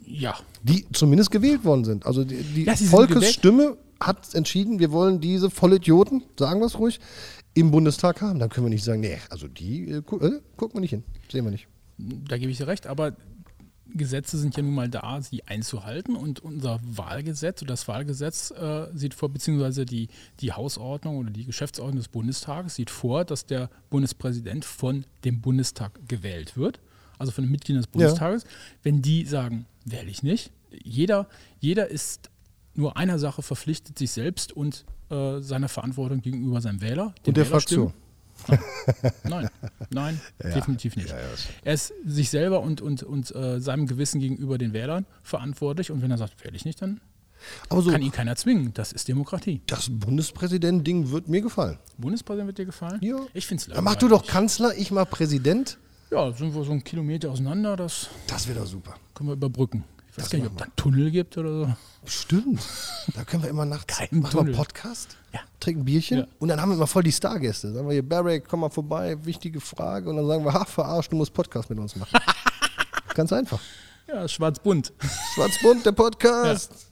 Ja, die zumindest gewählt worden sind. Also die, die Ja, Volkesstimme hat entschieden, wir wollen diese Vollidioten, sagen wir es ruhig, im Bundestag haben. Dann können wir nicht sagen, nee, also die äh, gu äh, gucken wir nicht hin. Sehen wir nicht. Da gebe ich dir recht, aber Gesetze sind ja nun mal da, sie einzuhalten und unser Wahlgesetz oder das Wahlgesetz äh, sieht vor, beziehungsweise die, die Hausordnung oder die Geschäftsordnung des Bundestages sieht vor, dass der Bundespräsident von dem Bundestag gewählt wird, also von den Mitgliedern des Bundestages. Wenn die sagen, wähle ich nicht, jeder, jeder ist nur einer Sache verpflichtet, sich selbst und äh, seiner Verantwortung gegenüber seinem Wähler. Und der Wählerstimmen. Fraktion. Nein, nein, definitiv nicht. Er ist sich selber und, und, und äh, seinem Gewissen gegenüber den Wählern verantwortlich und wenn er sagt, wähle ich nicht, dann Aber so, kann ihn keiner zwingen. Das ist Demokratie. das Bundespräsident-Ding wird mir gefallen. Bundespräsident wird dir gefallen? Ja. Ich finde es Dann mach du doch Kanzler, ich mach Präsident. Ja, sind wir so einen Kilometer auseinander, das Das wäre doch super. können wir überbrücken. Ich weiß Das gar nicht, ob da einen Tunnel gibt oder so. Stimmt. Da können wir immer nachts Kein machen wir einen. Podcast, Ja. trinken ein Bierchen Ja. und dann haben wir immer voll die Stargäste. Sagen wir hier, Barrick, komm mal vorbei, wichtige Frage. Und dann sagen wir, ha, verarscht, du musst Podcast mit uns machen. Ganz einfach. Ja, schwarz-bunt. Schwarzbund, der Podcast.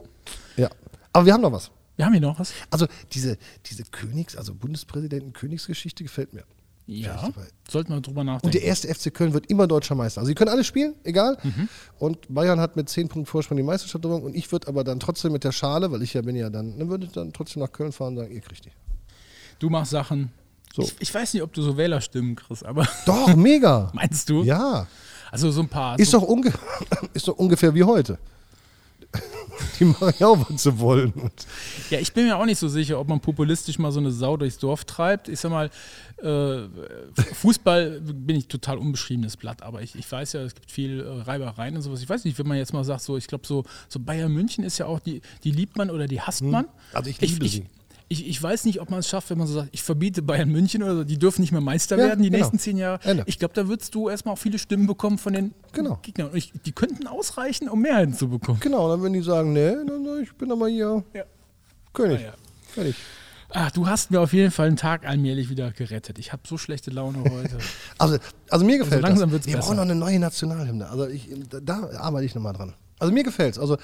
Ja. Aber wir haben noch was. Wir haben hier noch was. Also diese, diese Königs-, also Bundespräsidenten-Königsgeschichte gefällt mir. Ja, sollten wir drüber Und nachdenken. der erste FC Köln wird immer deutscher Meister. Also sie können alle spielen, egal. Mhm. Und Bayern hat mit 10 Punkten Vorsprung die Meisterschaft gewonnen. Und ich würde aber dann trotzdem mit der Schale, weil ich ja bin ja dann, dann würde ich dann trotzdem nach Köln fahren und sagen, ihr kriegt die. du machst Sachen. So. Ich, ich weiß nicht, ob du so Wählerstimmen kriegst, aber Doch, mega. meinst du? Ja. Also so ein paar. Ist so, doch, unge ist doch ungefähr wie heute. Die machen ja auch, was sie wollen. Ja, ich bin mir auch nicht so sicher, ob man populistisch mal so eine Sau durchs Dorf treibt. Ich sag mal, äh, Fußball bin ich total unbeschriebenes Blatt, aber ich, ich weiß ja, es gibt viel äh, Reibereien und sowas. Ich weiß nicht, wenn man jetzt mal sagt, so, ich glaube, so, so Bayern München ist ja auch, die, die liebt man oder die hasst man. Also ich liebe ich, sie. Ich, ich weiß nicht, ob man es schafft, wenn man so sagt, ich verbiete Bayern München oder so, die dürfen nicht mehr Meister Ja, werden die genau. nächsten zehn Jahre. Ende. Ich glaube, da würdest du erstmal auch viele Stimmen bekommen von den Genau. Gegnern. Und ich, die könnten ausreichen, um Mehrheiten zu bekommen. Genau, dann wenn die sagen, nee, dann ich, ich bin aber hier Ja. König. Ah, ja. Fertig. Ach, du hast mir auf jeden Fall einen Tag allmählich wieder gerettet. Ich habe so schlechte Laune heute. Also, also mir gefällt langsam das. wird's Wir besser. brauchen noch eine neue Nationalhymne. Also ich, da, arbeite ich nochmal dran. Also mir gefällt's. Also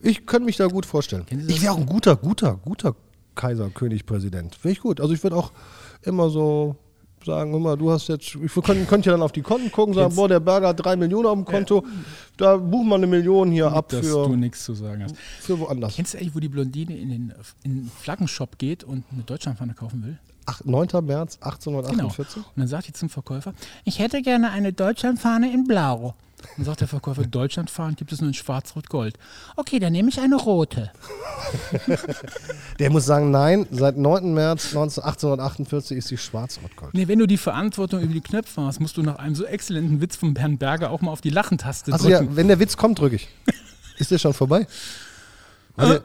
ich könnte mich da gut vorstellen. Ich wäre auch ein guter, guter, guter Kaiser, König, Präsident. Wäre ich gut. Also ich würde auch immer so sagen, mal, du hast jetzt, ich könnte könnt ja dann auf die Konten gucken, sagen, Jetzt- boah, der Berger hat drei Millionen auf dem Konto, da buchen wir eine Million hier ab dass für, du nichts zu sagen hast. für woanders. Kennst du eigentlich, wo die Blondine in den, in den Flaggenshop geht und eine Deutschlandfahne kaufen will? Ach, 9. März Genau. 1848. Und dann sagt die zum Verkäufer, ich hätte gerne eine Deutschlandfahne in Blau. Dann sagt der Verkäufer, Deutschlandfahnen gibt es nur in Schwarz-Rot-Gold. Okay, dann nehme ich eine rote. Der muss sagen, nein, seit 9. März 19 1848 ist sie schwarz-rot-gold. Nee, wenn du die Verantwortung über die Knöpfe hast, musst du nach einem so exzellenten Witz von Herrn Berger auch mal auf die Lachentaste Also ja, drücken. wenn der Witz kommt, drücke ich. Ist der schon vorbei? Der-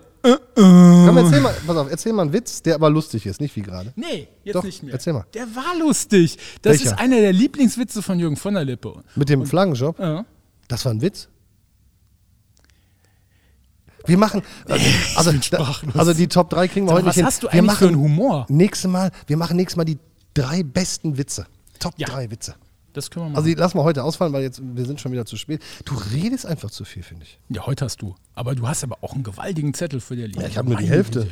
Komm, erzähl mal, pass auf, erzähl mal einen Witz, der aber lustig ist, nicht wie gerade. Nee, jetzt Doch, nicht mehr. erzähl mal. Der war lustig. Das Welcher? ist einer der Lieblingswitze von Jürgen von der Lippe. Mit dem Flaggenjob? Ja. Das war ein Witz? Wir machen, also, also, also die Top 3 kriegen wir Sag mal, heute nicht was hin. hast du wir eigentlich machen für einen Humor? Nächstes Mal, wir machen nächstes Mal die drei besten Witze. Top Ja. 3 Witze. Das können wir machen. Also die lassen wir heute ausfallen, weil jetzt wir sind schon wieder zu spät. Du redest einfach zu viel, finde ich. ja, heute hast du. Aber du hast aber auch einen gewaltigen Zettel für dir liegen. Ja, ich habe nur die Hälfte.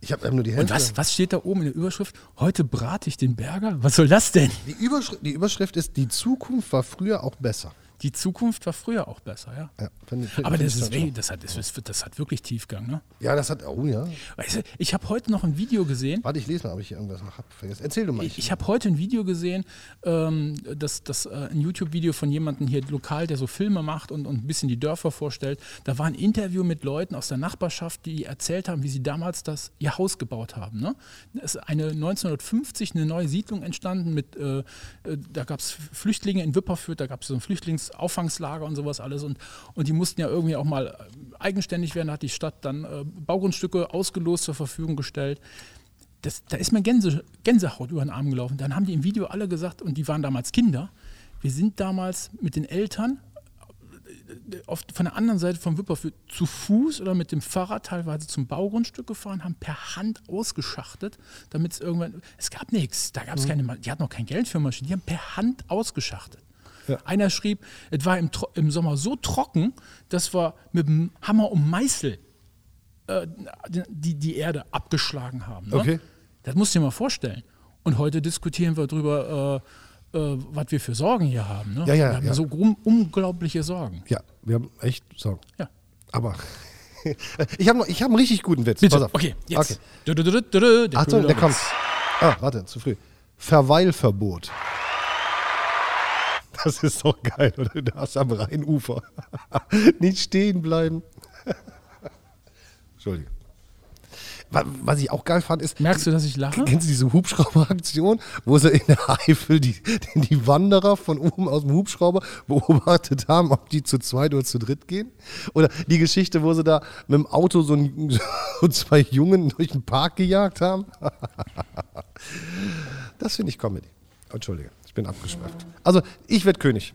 Ich habe nur die Und Hälfte. was, was steht da oben in der Überschrift? Heute brate ich den Berger? Was soll das denn? Die, Überschrift, die Überschrift ist, die Zukunft war früher auch besser. Die Zukunft war früher auch besser, ja. Ja, find- find- Aber das, ist, ey, das, hat, das, ist, das hat wirklich Tiefgang, ne? Ja, das hat, oh ja. Weißt du, ich habe heute noch ein Video gesehen. Warte, ich lese mal, ob ich hier irgendwas noch habe. Vergessen. Erzähl du mal. Ich, ich habe heute ein Video gesehen, ähm, das, das, äh, ein YouTube-Video von jemandem hier lokal, der so Filme macht und, und ein bisschen die Dörfer vorstellt. Da war ein Interview mit Leuten aus der Nachbarschaft, die erzählt haben, wie sie damals das, ihr Haus gebaut haben. Ne? Es ist eine 1950 eine neue Siedlung entstanden mit, äh, äh, da gab es Flüchtlinge in Wipperfürth, da gab es so ein Flüchtlingsaufangslager und sowas alles und, und die mussten ja irgendwie auch mal äh, eigenständig werden, da hat die Stadt dann äh, Baugrundstücke ausgelost zur Verfügung gestellt das, da ist mir Gänse, Gänsehaut über den Arm gelaufen. Dann haben die im Video alle gesagt, und die waren damals Kinder, wir sind damals mit den Eltern äh, auf, von der anderen Seite vom Wipperfürth zu Fuß oder mit dem Fahrrad teilweise zum Baugrundstück gefahren, haben per Hand ausgeschachtet, damit es irgendwann, es gab nichts, da gab es keine, Ma- die hatten noch kein Geld für Maschinen, die haben per Hand ausgeschachtet. Einer schrieb, es war im, im Sommer so trocken, dass wir mit dem Hammer und Meißel äh, die, die Erde abgeschlagen haben. Ne? Okay. Das musst du dir mal vorstellen. Und heute diskutieren wir darüber, äh, äh, was wir für Sorgen hier haben. Ne? Ja, ja, wir haben ja. so unglaubliche Sorgen. Ja, wir haben echt Sorgen. Ja. Aber ich habe ich hab einen richtig guten Witz. Bitte. Pass auf. Okay, jetzt. Okay. Du, du, du, der Achtung, der kommt. Ah, warte, zu früh. Verweilverbot. Das ist doch geil, oder? Du darfst am Rheinufer nicht stehen bleiben. Entschuldige. Wa- Was ich auch geil fand, ist, Merkst du, dass ich lache? Kennst du diese Hubschrauberaktion, wo sie in der Eifel die, die Wanderer von oben aus dem Hubschrauber beobachtet haben, ob die zu zweit oder zu dritt gehen? Oder die Geschichte, wo sie da mit dem Auto so, ein, so zwei Jungen durch den Park gejagt haben? Das finde ich Comedy. Entschuldige, ich bin abgeschweift. Also, ich werde König.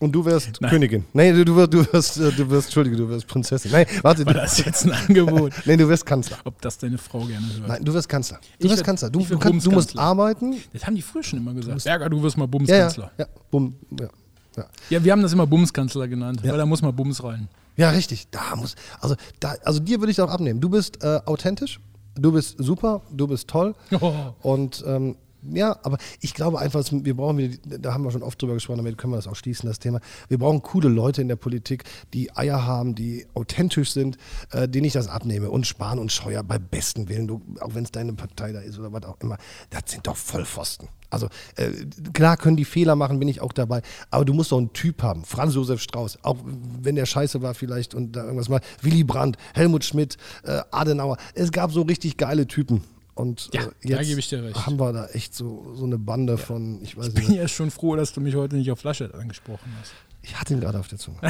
Und du wirst Königin. Nee, du, du wirst, du wirst, äh, du wirst, Entschuldige, du wirst Prinzessin. Nein, warte. War das jetzt ein Angebot? Nein, du wirst Kanzler. Ob das deine Frau gerne hört? Nein, du wirst Kanzler. Du Ich wirst Kanzler. Du, du, kannst, du musst Bumskanzler. arbeiten. Das haben die früher schon immer gesagt. Berger, du wirst mal Ja, ja, Bumskanzler. ja, bumm, ja, ja. Ja, wir haben das immer Bumskanzler genannt, weil da muss mal Bums rein. ja, richtig. Da muss, also, da, also dir würde ich auch abnehmen. Du bist äh, authentisch, du bist super, du bist toll Oh. und ähm, Ja, aber ich glaube einfach, wir brauchen, wieder- da haben wir schon oft drüber gesprochen, damit können wir das auch schließen, das Thema. Wir brauchen coole Leute in der Politik, die Eier haben, die authentisch sind, äh, denen ich das abnehme. Und Spahn und Scheuer bei besten Willen, du, auch wenn es deine Partei da ist oder was auch immer, das sind doch Vollpfosten. Also äh, klar können die Fehler machen, bin ich auch dabei, aber du musst doch einen Typ haben. Franz Josef Strauß, auch wenn der scheiße war vielleicht und da irgendwas mal. Willy Brandt, Helmut Schmidt, äh, Adenauer. Es gab so richtig geile Typen. Und Ja, äh, da jetzt gebe ich dir recht. haben wir da echt so, so eine Bande von, ich weiß Ich bin nicht, ja schon froh, dass du mich heute nicht auf Laschet angesprochen hast. ich hatte ihn gerade auf der Zunge.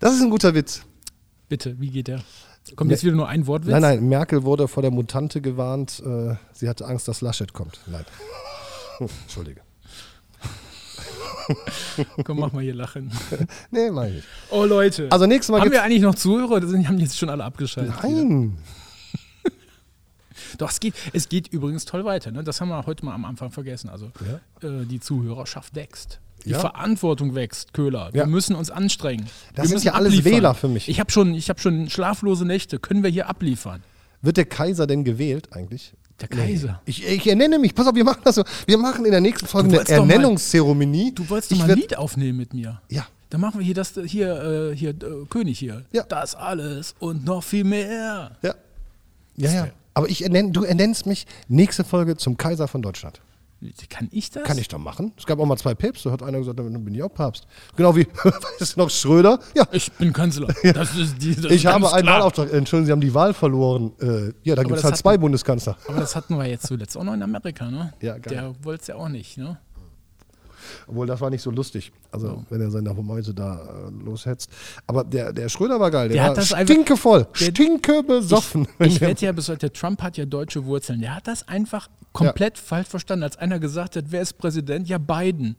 das ist ein guter Witz. Bitte, wie geht der? Kommt jetzt wieder nur ein Wortwitz? Nein, nein, Merkel wurde vor der Mutante gewarnt. Äh, sie hatte Angst, dass Laschet kommt. Nein. Entschuldige. Komm, mach mal hier lachen. Nee, meine ich. nicht. Oh Leute. Also nächstes Mal haben wir eigentlich noch Zuhörer oder sind, haben jetzt schon alle abgeschaltet? Nein. Doch, es geht, es geht übrigens toll weiter. Ne? Das haben wir heute mal am Anfang vergessen. Also äh, die Zuhörerschaft wächst. Die Ja. Verantwortung wächst, Köhler. Wir Ja. müssen uns anstrengen. Das wir sind ja alles abliefern. Wähler für mich. Ich habe schon, ich hab schon schlaflose Nächte. Können wir hier abliefern? Wird der Kaiser denn gewählt eigentlich? Der Kaiser. Ich, ich ernenne mich. Pass auf, wir machen das so. Wir machen in der nächsten Folge eine mal- Ernennungszeremonie. Du wolltest doch mal ein Lied aufnehmen mit mir. Ja. Dann machen wir hier das hier, äh, hier äh, König hier. Ja. Das alles und noch viel mehr. Ja. Ja, ja. Aber ich ernenn, du ernennst mich nächste Folge zum Kaiser von Deutschland. Kann ich das? Kann ich doch machen. Es gab auch mal zwei Päpste, hat einer gesagt, dann bin ich auch Papst. Genau wie, weißt du noch, Schröder? Ja, Ich bin Kanzler. Das ist die, das ich ist habe einen. Wahlauftrag. Entschuldigen Sie, haben die Wahl verloren. Äh, ja, dann gibt es halt hat- zwei Bundeskanzler. Aber das hatten wir jetzt zuletzt auch noch in Amerika, ne? Ja, geil. Der wollte es ja auch nicht, ne? Obwohl, das war nicht so lustig. Also, wenn er seine Mäuse da äh, loshetzt. Aber der, der Schröder war geil. Der, Der war hat das einfach- stinkevoll, Der- stinke besoffen. Ich wette ja bis heute, der Trump hat ja deutsche Wurzeln. Der hat das einfach komplett falsch verstanden, als einer gesagt hat, wer ist Präsident? Ja, Biden.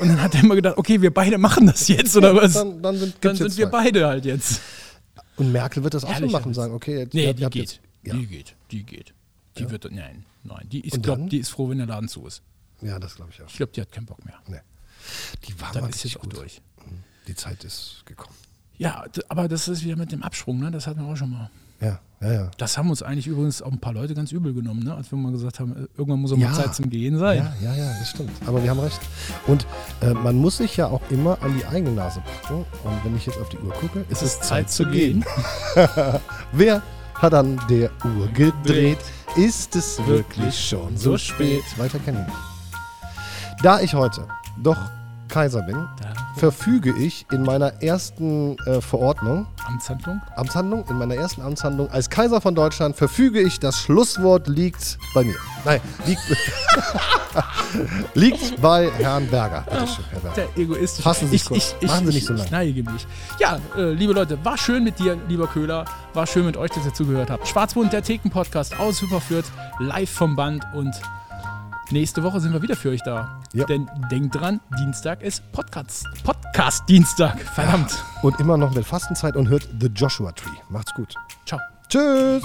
Und dann hat er immer gedacht, okay, wir beide machen das jetzt, oder was? Dann- dann sind- dann sind wir zwei. beide halt jetzt. Und Merkel wird das auch so machen, sagen, okay, jetzt, Nee, die geht. jetzt- Ja. Die geht. Die geht. Die wird, nein, nein. Die, ich glaube, dann? die ist froh, wenn der Laden zu ist. Ja, das glaube ich auch. Ich glaube, die hat keinen Bock mehr. Nee. Die war Dann mal ist richtig jetzt auch gut. durch. Die Zeit ist gekommen. Ja, aber das ist wieder mit dem Absprung, ne? Das hatten wir auch schon mal. Ja, ja, ja. Das haben uns eigentlich übrigens auch ein paar Leute ganz übel genommen, ne? als wir mal gesagt haben, äh, irgendwann muss auch Ja. mal Zeit zum Gehen sein. Ja, ja, ja, das stimmt. Aber wir haben recht. Und äh, man muss sich ja auch immer an die eigene Nase packen. Und wenn ich jetzt auf die Uhr gucke, ist es Zeit zu gehen. Wer hat an der Uhr gedreht? Ist es wirklich schon so spät? Weiter kennen wir nicht. Da ich heute doch Kaiser bin, verfüge ich in meiner ersten äh, Verordnung, Amtshandlung? Amtshandlung, in meiner ersten Amtshandlung als Kaiser von Deutschland verfüge ich, das Schlusswort liegt bei mir. Nein, liegt, liegt bei Herrn Berger. Bitte schön, Herr Berger. Der Egoist. Fassen Sie sich ich, kurz. ich, ich, Machen Sie nicht ich, so lang. Ich neige mich. Ja, äh, liebe Leute, war schön mit dir, lieber Köhler. War schön mit euch, dass ihr zugehört habt. Schwarzbund, der Theken-Podcast aus Hyperfürth, live vom Band und nächste Woche sind wir wieder für euch da. Ja. Denn denkt dran, Dienstag ist Podcast. Podcast-Dienstag. Verdammt. Und immer noch mit Fastenzeit und hört The Joshua Tree. Macht's gut. Ciao. Tschüss.